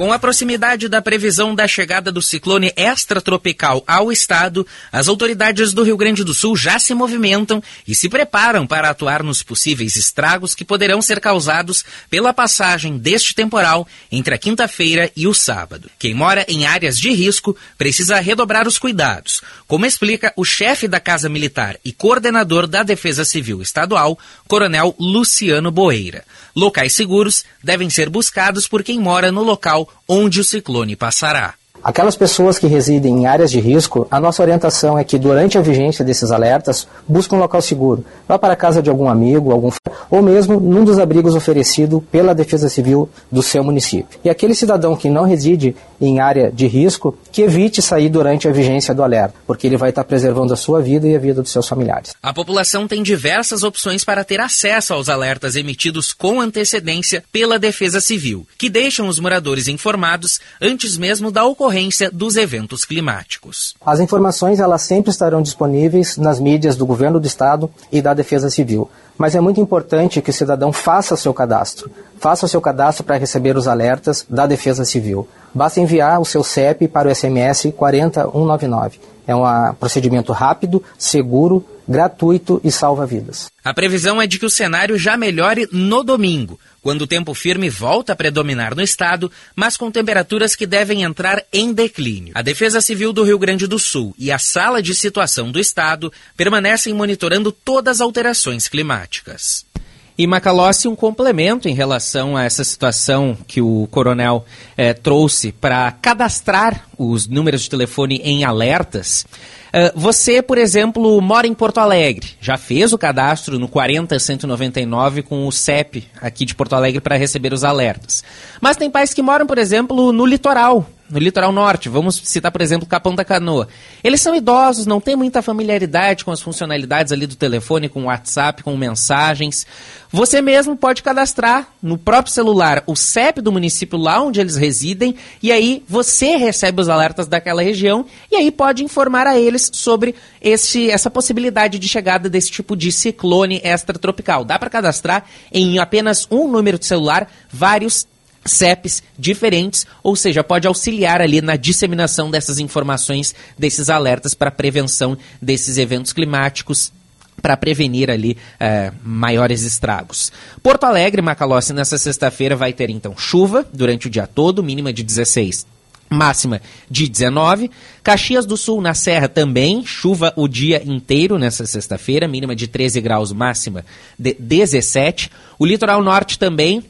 Speaker 36: Com a proximidade da previsão da chegada do ciclone extratropical ao estado, as autoridades do Rio Grande do Sul já se movimentam e se preparam para atuar nos possíveis estragos que poderão ser causados pela passagem deste temporal entre a quinta-feira e o sábado. Quem mora em áreas de risco precisa redobrar os cuidados, como explica o chefe da Casa Militar e coordenador da Defesa Civil Estadual, Coronel Luciano Boeira. Locais seguros devem ser buscados por quem mora no local onde o ciclone passará.
Speaker 42: Aquelas pessoas que residem em áreas de risco, a nossa orientação é que durante a vigência desses alertas, busquem um local seguro. Vá para a casa de algum amigo, algum ou mesmo num dos abrigos oferecido pela Defesa Civil do seu município. E aquele cidadão que não reside em área de risco, que evite sair durante a vigência do alerta, porque ele vai estar preservando a sua vida e a vida dos seus familiares.
Speaker 36: A população tem diversas opções para ter acesso aos alertas emitidos com antecedência pela Defesa Civil, que deixam os moradores informados antes mesmo da ocorrência dos eventos climáticos.
Speaker 42: As informações elas sempre estarão disponíveis nas mídias do Governo do Estado e da Defesa Civil mas é muito importante que o cidadão faça seu cadastro. Faça o seu cadastro para receber os alertas da Defesa Civil. Basta enviar o seu CEP para o SMS 40199. É um procedimento rápido, seguro, gratuito e salva vidas.
Speaker 36: A previsão é de que o cenário já melhore no domingo, quando o tempo firme volta a predominar no estado, mas com temperaturas que devem entrar em declínio. A Defesa Civil do Rio Grande do Sul e a Sala de Situação do Estado permanecem monitorando todas as alterações climáticas. E Macalossi, um complemento em relação a essa situação que o coronel eh, trouxe para cadastrar os números de telefone em alertas. Uh, você, por exemplo, mora em Porto Alegre, já fez o cadastro no 40199 com o CEP aqui de Porto Alegre para receber os alertas. Mas tem pais que moram, por exemplo, no litoral,
Speaker 7: no litoral norte, vamos citar, por exemplo, Capão da Canoa. Eles são idosos, não têm muita familiaridade com as funcionalidades ali do telefone, com o WhatsApp, com mensagens. Você mesmo pode cadastrar no próprio celular o CEP do município lá onde eles residem e aí você recebe os alertas daquela região e aí pode informar a eles sobre esse, essa possibilidade de chegada desse tipo de ciclone extratropical. Dá para cadastrar em apenas um número de celular vários CEPs diferentes, ou seja, pode auxiliar ali na disseminação dessas informações, desses alertas para prevenção desses eventos climáticos para prevenir ali é, maiores estragos. Porto Alegre, Macalossi, nessa sexta-feira vai ter então chuva durante o dia todo, mínima de 16 máxima de 19. Caxias do Sul, na Serra, também chuva o dia inteiro nessa sexta-feira, mínima de 13 graus, máxima de 17. O litoral norte também,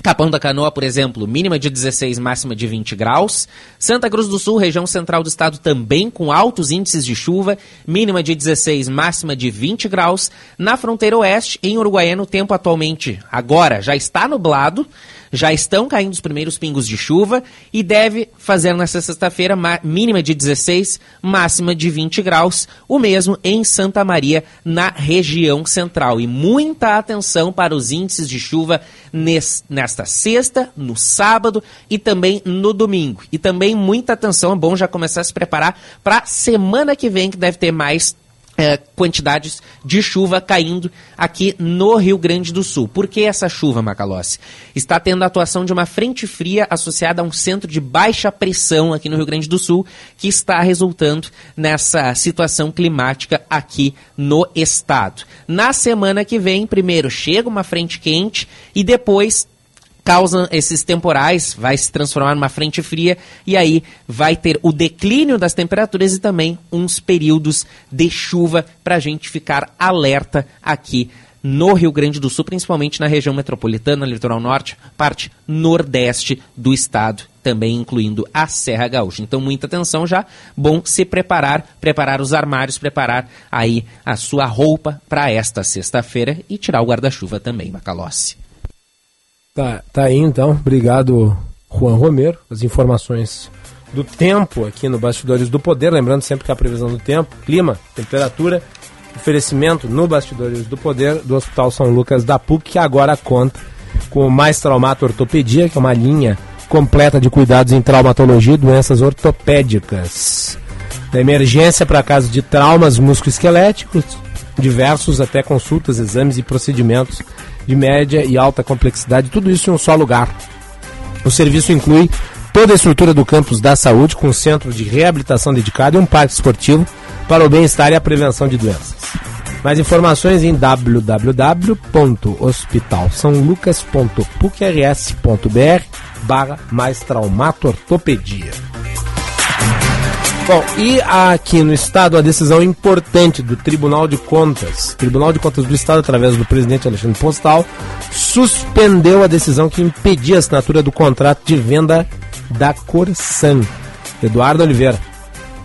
Speaker 7: Capão da Canoa, por exemplo, mínima de 16, máxima de 20 graus. Santa Cruz do Sul, região central do estado, também com altos índices de chuva, mínima de 16, máxima de 20 graus. Na fronteira oeste, em Uruguaiana, o tempo atualmente, agora, já está nublado já estão caindo os primeiros pingos de chuva e deve fazer nessa sexta-feira mínima de 16, máxima de 20 graus, o mesmo em Santa Maria, na região central. E muita atenção para os índices de chuva nesta sexta, no sábado e também no domingo. E também muita atenção, é bom já começar a se preparar para semana que vem, que deve ter mais é, quantidades de chuva caindo aqui no Rio Grande do Sul. Por que essa chuva, Macalossi? Está tendo a atuação de uma frente fria associada a um centro de baixa pressão aqui no Rio Grande do Sul, que está resultando nessa situação climática aqui no estado. Na semana que vem, primeiro chega uma frente quente e depois causam esses temporais, vai se transformar numa frente fria e aí vai ter o declínio das temperaturas e também uns períodos de chuva para a gente ficar alerta aqui no Rio Grande do Sul, principalmente na região metropolitana, litoral norte, parte nordeste do estado, também incluindo a Serra Gaúcha. Então, muita atenção já. Bom se preparar, preparar os armários, preparar aí a sua roupa para esta sexta-feira e tirar o guarda-chuva também, Macalossi.
Speaker 3: Tá, tá aí então. Obrigado, Juan Romero. As informações do tempo aqui no Bastidores do Poder. Lembrando sempre que a previsão do tempo, clima, temperatura, oferecimento no Bastidores do Poder do Hospital São Lucas da PUC, que agora conta com o Mais Traumato Ortopedia, que é uma linha completa de cuidados em traumatologia e doenças ortopédicas. Da emergência para casos de traumas musculoesqueléticos, diversos até consultas, exames e procedimentos de média e alta complexidade, tudo isso em um só lugar. O serviço inclui toda a estrutura do campus da saúde, com um centro de reabilitação dedicado e um parque esportivo para o bem-estar e a prevenção de doenças. Mais informações em www.hospitalsaolucas.pucrs.br barra mais traumato ortopedia. Bom, e aqui no Estado, a decisão importante do Tribunal de Contas, Tribunal de Contas do Estado, através do presidente Alexandre Postal, suspendeu a decisão que impedia a assinatura do contrato de venda da Corsan. Eduardo Oliveira.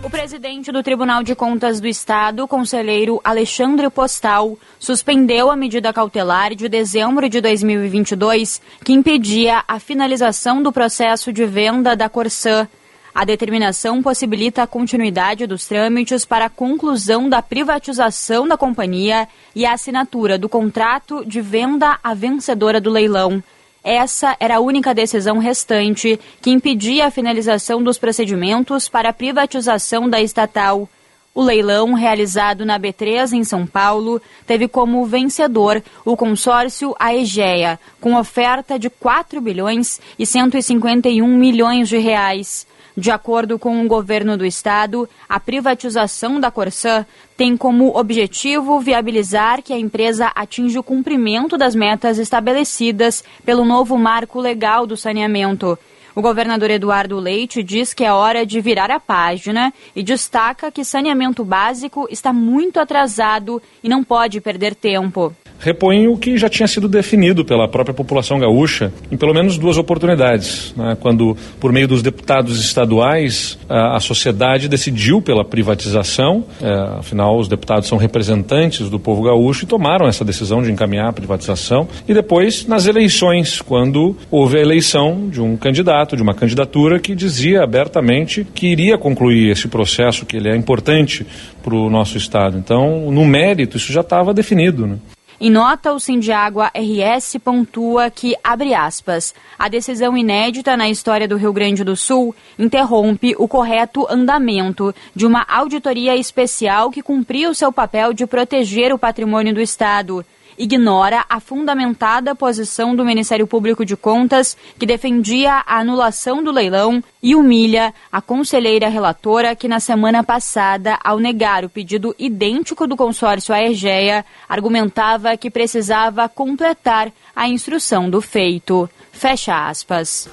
Speaker 39: O presidente do Tribunal de Contas do Estado, conselheiro Alexandre Postal, suspendeu a medida cautelar de dezembro de 2022 que impedia a finalização do processo de venda da Corsan a determinação possibilita a continuidade dos trâmites para a conclusão da privatização da companhia e a assinatura do contrato de venda à vencedora do leilão. Essa era a única decisão restante que impedia a finalização dos procedimentos para a privatização da estatal. O leilão, realizado na B3 em São Paulo, teve como vencedor o consórcio Aegea, com oferta de 4 bilhões e 151 milhões de reais. De acordo com o governo do estado, a privatização da Corsã tem como objetivo viabilizar que a empresa atinja o cumprimento das metas estabelecidas pelo novo marco legal do saneamento. O governador Eduardo Leite diz que é hora de virar a página e destaca que saneamento básico está muito atrasado e não pode perder tempo
Speaker 43: repõe o que já tinha sido definido pela própria população gaúcha em pelo menos duas oportunidades. Né? Quando, por meio dos deputados estaduais, a, a sociedade decidiu pela privatização, é, afinal, os deputados são representantes do povo gaúcho e tomaram essa decisão de encaminhar a privatização. E depois, nas eleições, quando houve a eleição de um candidato candidato, de uma candidatura que dizia abertamente que iria concluir esse processo, que ele é importante para o nosso Estado. Então, no mérito, isso já estava definido. Né?
Speaker 39: Em nota, o Sindiágua RS pontua que, abre aspas, a decisão inédita na história do Rio Grande do Sul interrompe o correto andamento de uma auditoria especial que cumpriu seu papel de proteger o patrimônio do Estado ignora a fundamentada posição do Ministério Público de Contas, que defendia a anulação do leilão, e humilha a conselheira relatora, que na semana passada, ao negar o pedido idêntico do consórcio Aegea, argumentava que precisava completar a instrução do feito. Fecha aspas.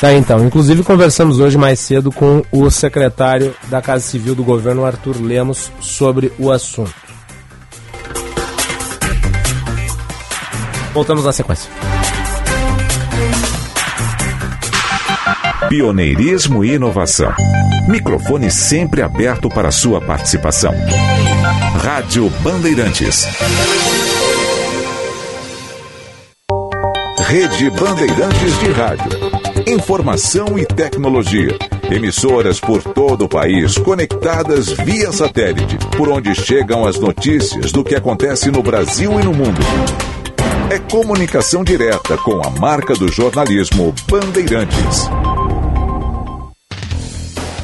Speaker 3: Tá, então. Inclusive, conversamos hoje mais cedo com o secretário da Casa Civil do governo, Arthur Lemos, sobre o assunto. Voltamos na sequência.
Speaker 2: Pioneirismo e inovação. Microfone sempre aberto para sua participação. Rádio Bandeirantes. Rede Bandeirantes de Rádio. Informação e tecnologia. Emissoras por todo o país conectadas via satélite, por onde chegam as notícias do que acontece no Brasil e no mundo. É comunicação direta com a marca do jornalismo Bandeirantes.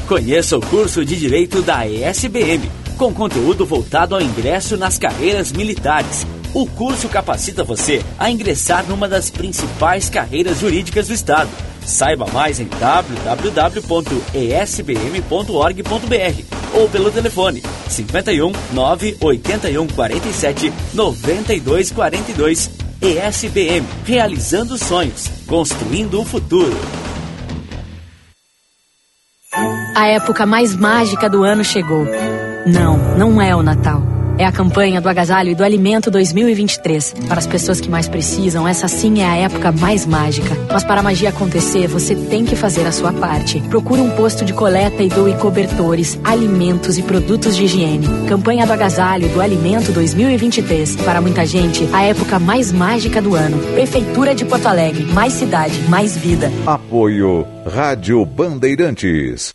Speaker 44: Conheça o curso de Direito da ESBM, com conteúdo voltado ao ingresso nas carreiras militares. O curso capacita você a ingressar numa das principais carreiras jurídicas do Estado Saiba mais em www.esbm.org.br ou pelo telefone 51 981 47 92 42. ESBM, realizando sonhos, construindo o futuro.
Speaker 45: A época mais mágica do ano chegou. Não, não é o Natal é a campanha do agasalho e do alimento 2023. Para as pessoas que mais precisam, essa sim é a época mais mágica. Mas para a magia acontecer, você tem que fazer a sua parte. Procure um posto de coleta e doe cobertores, alimentos e produtos de higiene. Campanha do agasalho e do alimento 2023. Para muita gente, a época mais mágica do ano. Prefeitura de Porto Alegre. Mais cidade, mais vida.
Speaker 2: Apoio Rádio Bandeirantes.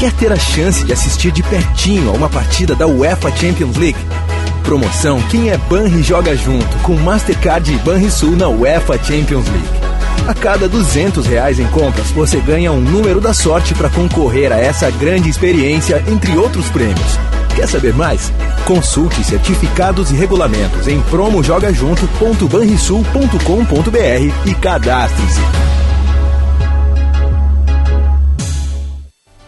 Speaker 29: Quer ter a chance de assistir de pertinho a uma partida da UEFA Champions League? Promoção Quem é Banri joga junto com Mastercard e Banrisul na UEFA Champions League. A cada 200 reais em compras, você ganha um número da sorte para concorrer a essa grande experiência, entre outros prêmios. Quer saber mais? Consulte certificados e regulamentos em promojogajunto.banrisul.com.br e cadastre-se.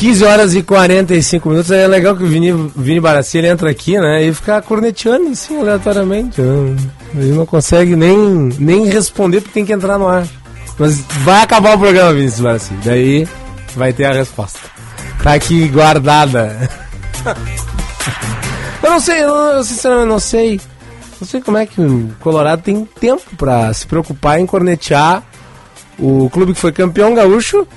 Speaker 3: Quinze horas e 45 minutos. É legal que o Vini, Vini Barassi ele entra aqui, né? E fica corneteando assim aleatoriamente. né? Ele não consegue nem, nem responder porque tem que entrar no ar. Mas vai acabar o programa, Vinícius Barassi. Daí vai ter a resposta. Tá aqui guardada. eu não sei, eu, eu sinceramente não sei. Não sei como é que o Colorado tem tempo pra se preocupar em cornetear o clube que foi campeão gaúcho,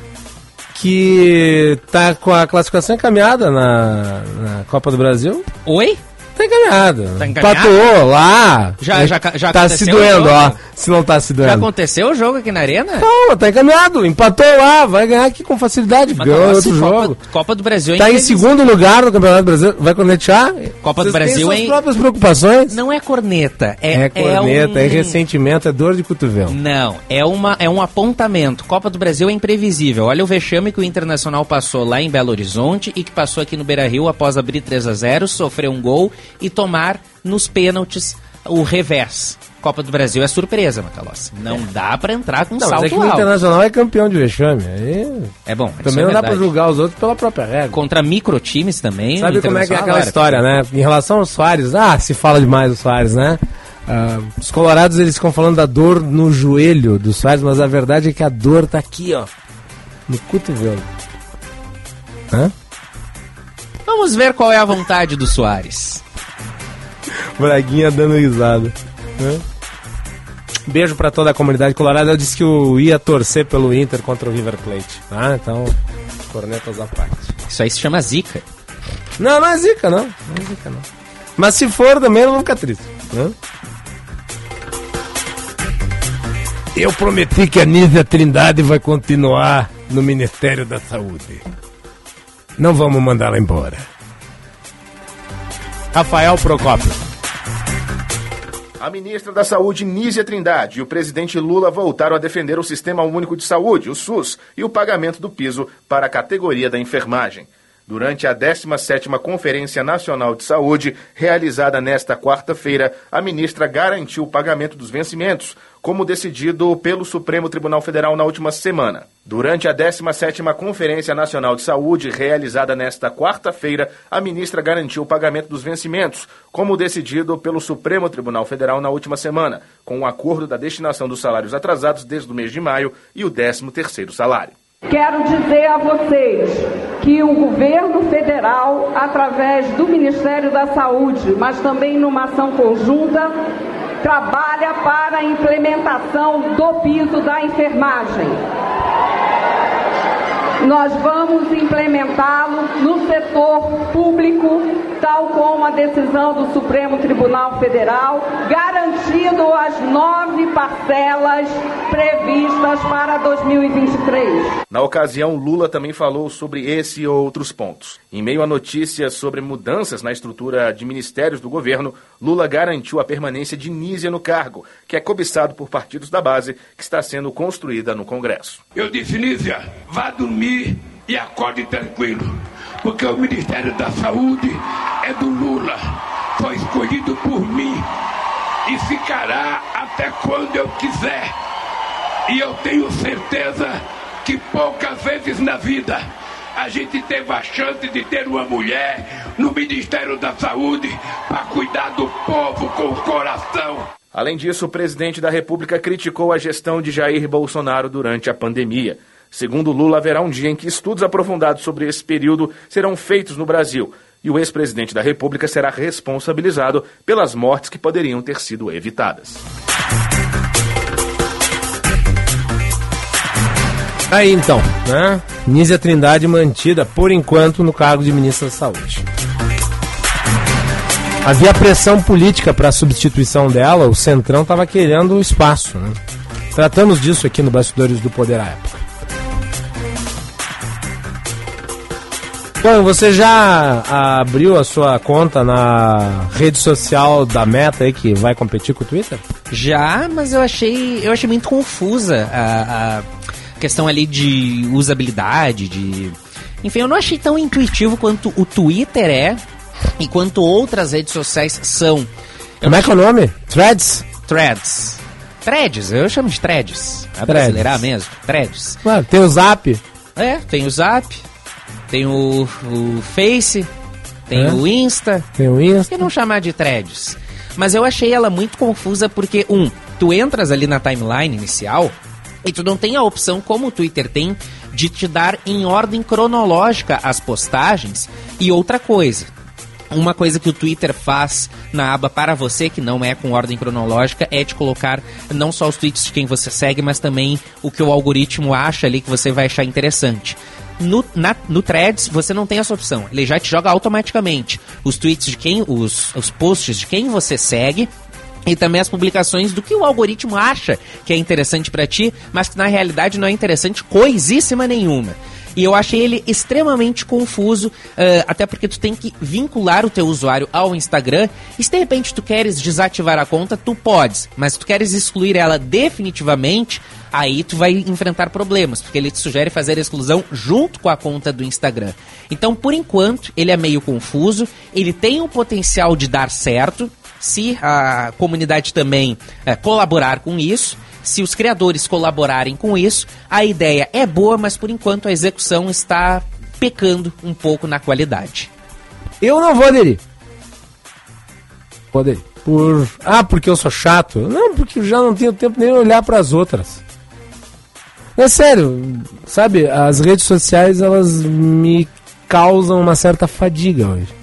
Speaker 3: que tá com a classificação encaminhada na, na Copa do Brasil.
Speaker 7: Oi?
Speaker 3: Tá encaminhado.
Speaker 7: Tá encaminhado?
Speaker 3: Empatou lá.
Speaker 7: Já- já- já
Speaker 3: Tá se doendo, ó. Se não tá se
Speaker 7: Já
Speaker 3: doendo.
Speaker 7: aconteceu o jogo aqui na Arena?
Speaker 3: Não, tá encaminhado. Empatou lá, vai ganhar aqui com facilidade.
Speaker 7: Mas
Speaker 3: Ganhou outro
Speaker 7: Copa,
Speaker 3: jogo.
Speaker 7: Copa do Brasil é
Speaker 3: Tá em segundo lugar no Campeonato Brasileiro. Vai cornetear?
Speaker 7: Copa do
Speaker 3: Vocês têm
Speaker 7: Brasil
Speaker 3: suas
Speaker 7: é em-
Speaker 3: próprias preocupações.
Speaker 7: Não é corneta, é,
Speaker 3: É corneta, é,
Speaker 7: um-
Speaker 3: ressentimento, é dor de cotovelo.
Speaker 7: Não, é, uma, é um apontamento. Copa do Brasil é imprevisível. Olha o vexame que o Internacional passou lá em Belo Horizonte e que passou aqui no Beira Rio após abrir 3 a 0 sofrer um gol e tomar nos pênaltis o revés. Copa do Brasil é surpresa, Macalossi. Não dá pra entrar com
Speaker 3: Não, mas
Speaker 7: salto
Speaker 3: é que o
Speaker 7: alto.
Speaker 3: Internacional é campeão de vexame. Aí
Speaker 7: É bom,
Speaker 3: também
Speaker 7: é
Speaker 3: não dá pra
Speaker 7: verdade.
Speaker 3: julgar os outros pela própria regra.
Speaker 7: Contra microtimes também.
Speaker 3: Sabe
Speaker 7: o
Speaker 3: como é que é aquela
Speaker 7: era.
Speaker 3: história, né? Em relação ao Soares, ah, se fala demais do Soares, né? Ah, os colorados eles ficam falando da dor no joelho do Soares, mas a verdade é que a dor tá aqui, ó. No cotovelo. Hã?
Speaker 7: Vamos ver qual é a vontade do Soares.
Speaker 3: Braguinha dando risada. Hã? Beijo pra toda a comunidade colorada. Eu disse que eu ia torcer pelo Inter contra o River Plate. Tá? Então, cornetas à parte.
Speaker 7: Isso aí se chama zica.
Speaker 3: Não, não é zica, não. Não é zica, não. Mas se for também, eu vou ficar triste. né? Eu prometi que a Nízia Trindade vai continuar no Ministério da Saúde. Não vamos mandá-la embora. Rafael Procópio.
Speaker 15: A ministra da Saúde, Nízia Trindade, e o presidente Lula voltaram a defender o Sistema Único de Saúde, o SUS, e o pagamento do piso para a categoria da enfermagem. Durante a 17ª Conferência Nacional de Saúde, realizada nesta quarta-feira, a ministra garantiu o pagamento dos vencimentos, como decidido pelo Supremo Tribunal Federal na última semana. Durante a 17ª Conferência Nacional de Saúde, realizada nesta quarta-feira, a ministra garantiu o pagamento dos vencimentos, como decidido pelo Supremo Tribunal Federal na última semana, com o acordo da destinação dos salários atrasados desde o mês de maio e o 13º salário.
Speaker 46: Quero dizer a vocês que o governo federal, através do Ministério da Saúde, mas também numa ação conjunta, trabalha para a implementação do piso da enfermagem. Nós vamos implementá-lo no setor público, tal como a decisão do Supremo Tribunal Federal, garantindo as nove parcelas previstas para 2023.
Speaker 15: Na ocasião, Lula também falou sobre esse e outros pontos. Em meio a notícias sobre mudanças na estrutura de ministérios do governo, Lula garantiu a permanência de Nízia no cargo, que é cobiçado por partidos da base, que está sendo construída no Congresso.
Speaker 12: Eu disse, Nízia, vá dormir e acorde tranquilo, porque o Ministério da Saúde é do Lula, foi escolhido por mim e ficará até quando eu quiser. E eu tenho certeza que poucas vezes na vida a gente teve a chance de ter uma mulher no Ministério da Saúde para cuidar do povo com o coração.
Speaker 15: Além disso, o presidente da República criticou a gestão de Jair Bolsonaro durante a pandemia. Segundo Lula, haverá um dia em que estudos aprofundados sobre esse período serão feitos no Brasil e o ex-presidente da República será responsabilizado pelas mortes que poderiam ter sido evitadas.
Speaker 3: Aí então, né? Nízia Trindade mantida, por enquanto, no cargo de ministra da Saúde. Havia pressão política para a substituição dela, o Centrão estava querendo espaço. Né? Tratamos disso aqui no Bastidores do Poder à época. Bom, você já abriu a sua conta na rede social da Meta aí que vai competir com o Twitter?
Speaker 7: Já, mas eu achei, eu achei muito confusa a, a questão ali de usabilidade, de enfim, eu não achei tão intuitivo quanto o Twitter é enquanto outras redes sociais são.
Speaker 3: Eu Como é que é o nome? Threads?
Speaker 7: Threads. Threads, eu chamo de threads. É brasileirar mesmo? Threads.
Speaker 3: Mano, tem o Zap.
Speaker 7: É, tem o Zap, tem o, o Face, tem é. o Insta.
Speaker 3: Tem o Insta.
Speaker 7: Por que não chamar de threads? Mas eu achei ela muito confusa porque, um, tu entras ali na timeline inicial e tu não tem a opção, como o Twitter tem, de te dar em ordem cronológica as postagens. E outra coisa, uma coisa que o Twitter faz na aba para você, que não é com ordem cronológica, é de colocar não só os tweets de quem você segue, mas também o que o algoritmo acha ali que você vai achar interessante. No, na, no Threads, você não tem essa opção. Ele já te joga automaticamente os tweets de quem, os, os posts de quem você segue e também as publicações do que o algoritmo acha que é interessante para ti, mas que na realidade não é interessante coisíssima nenhuma. E eu achei ele extremamente confuso, uh, até porque tu tem que vincular o teu usuário ao Instagram. E se de repente tu queres desativar a conta, tu podes. Mas se tu queres excluir ela definitivamente, aí tu vai enfrentar problemas, porque ele te sugere fazer a exclusão junto com a conta do Instagram. Então, por enquanto, ele é meio confuso, ele tem o potencial de dar certo, se a comunidade também é, colaborar com isso. Se os criadores colaborarem com isso, a ideia é boa, mas por enquanto a execução está pecando um pouco na qualidade.
Speaker 3: Eu não vou aderir. Vou aderir. Por... Ah, porque eu sou chato? Não, porque já não tenho tempo nem olhar para as outras. É sério, sabe? As redes sociais elas me causam uma certa fadiga hoje.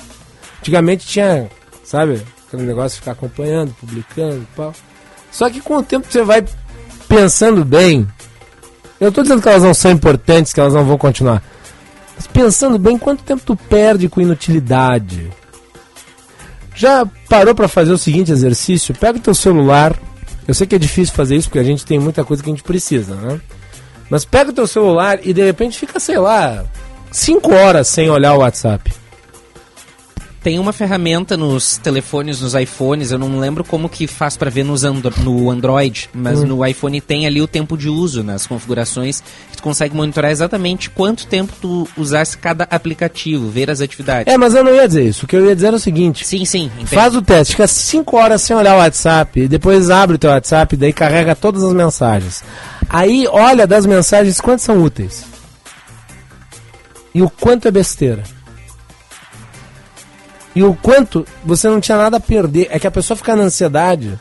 Speaker 3: Antigamente tinha, sabe, aquele negócio de ficar acompanhando, publicando tal. Só que com o tempo você vai pensando bem, eu estou dizendo que elas não são importantes, que elas não vão continuar. Mas pensando bem, quanto tempo tu perde com inutilidade? Já parou para fazer o seguinte exercício? Pega o teu celular. Eu sei que é difícil fazer isso porque a gente tem muita coisa que a gente precisa, né? Mas pega o teu celular e de repente fica, sei lá, 5 horas sem olhar o WhatsApp.
Speaker 7: Tem uma ferramenta nos telefones, nos iPhones, eu não lembro como que faz para ver nos andro no Android, mas hum. no iPhone tem ali o tempo de uso nas configurações, que tu consegue monitorar exatamente quanto tempo tu usasse cada aplicativo, ver as atividades.
Speaker 3: É, mas eu não ia dizer isso. O que eu ia dizer é o seguinte:
Speaker 7: Sim, sim.
Speaker 3: Entendo. Faz o teste, fica 5 horas sem olhar o WhatsApp, depois abre o teu WhatsApp, daí carrega todas as mensagens. Aí olha das mensagens quantas são úteis. E o quanto é besteira. E o quanto você não tinha nada a perder. É que a pessoa fica na ansiedade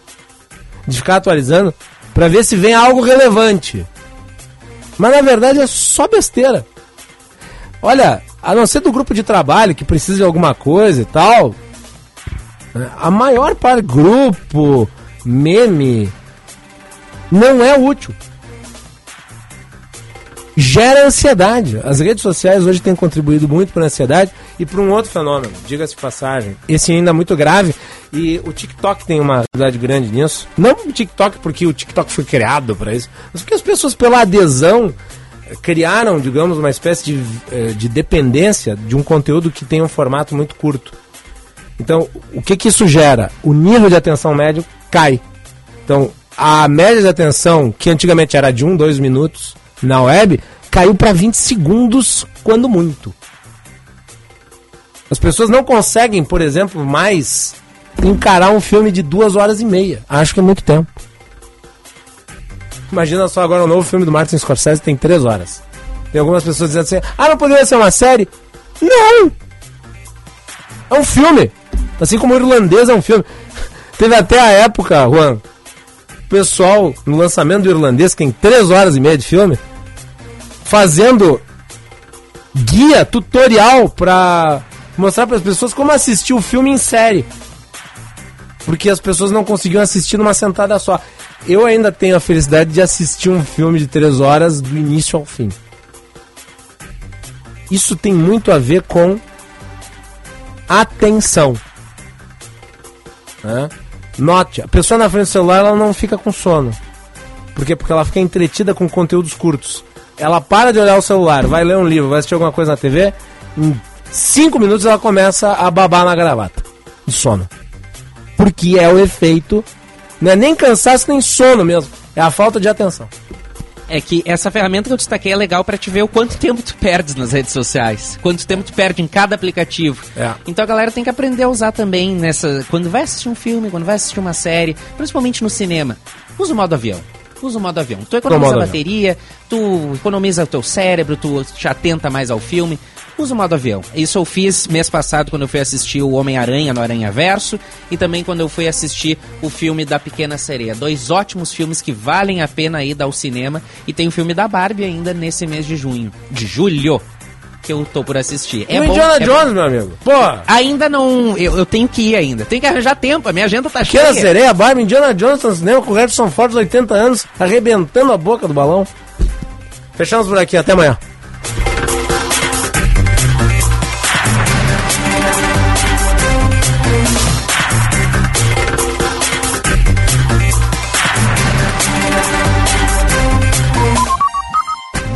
Speaker 3: de ficar atualizando para ver se vem algo relevante. Mas na verdade é só besteira. Olha, a não ser do grupo de trabalho que precisa de alguma coisa e tal, a maior parte grupo, meme, não é útil gera ansiedade. As redes sociais hoje têm contribuído muito para a ansiedade e para um outro fenômeno, diga-se de passagem. Esse ainda é muito grave e o TikTok tem uma realidade grande nisso. Não o TikTok porque o TikTok foi criado para isso, mas porque as pessoas, pela adesão, criaram, digamos, uma espécie de, eh, de dependência de um conteúdo que tem um formato muito curto. Então, o que, que isso gera? O nível de atenção médio cai. Então, a média de atenção, que antigamente era de 1, um, 2 minutos, na web caiu para 20 segundos, quando muito. As pessoas não conseguem, por exemplo, mais encarar um filme de duas horas e meia. Acho que é muito tempo. Imagina só agora o novo filme do Martin Scorsese tem três horas. Tem algumas pessoas dizendo assim: ah, não poderia ser uma série? Não! É um filme. Assim como o irlandês é um filme. Teve até a época, Juan, o pessoal no lançamento do irlandês, que tem três horas e meia de filme, fazendo guia, tutorial para mostrar para as pessoas como assistir o filme em série. porque as pessoas não conseguiam assistir numa sentada só. Eu ainda tenho a felicidade de assistir um filme de três horas do início ao fim. Isso tem muito a ver com atenção. Né? Note, a pessoa na frente do celular ela não fica com sono. Por quê? Porque ela fica entretida com conteúdos curtos. Ela para de olhar o celular, vai ler um livro, vai assistir alguma coisa na TV, em cinco minutos ela começa a babar na gravata. De sono. Porque é o efeito. Não é nem cansaço nem sono mesmo. É a falta de atenção
Speaker 7: é que essa ferramenta que eu destaquei é legal para te ver o quanto tempo tu perdes nas redes sociais, quanto tempo tu perde em cada aplicativo. É. Então a galera tem que aprender a usar também nessa quando vai assistir um filme, quando vai assistir uma série, principalmente no cinema. Usa o modo avião. Usa o modo avião. Tu economiza a bateria, avião. tu economiza o teu cérebro, tu te atenta mais ao filme usa o modo avião. Isso eu fiz mês passado quando eu fui assistir o Homem-Aranha no Aranha Verso e também quando eu fui assistir o filme da Pequena Sereia. Dois ótimos filmes que valem a pena ir ao cinema e tem o filme da Barbie ainda nesse mês de junho, de julho. Que eu tô por assistir.
Speaker 3: É o bom, Indiana é Jones, bom. meu amigo. Pô!
Speaker 7: Ainda não. Eu, eu tenho que ir ainda. Tem que arranjar tempo. A minha agenda tá
Speaker 3: Pequena cheia. Sereia, Barbie, Indiana Jones no cinema com o Harrison Ford, 80 anos, arrebentando a boca do balão. Fechamos por aqui. Até amanhã.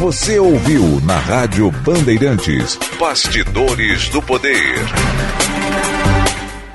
Speaker 2: Você ouviu na Rádio Bandeirantes Bastidores do Poder.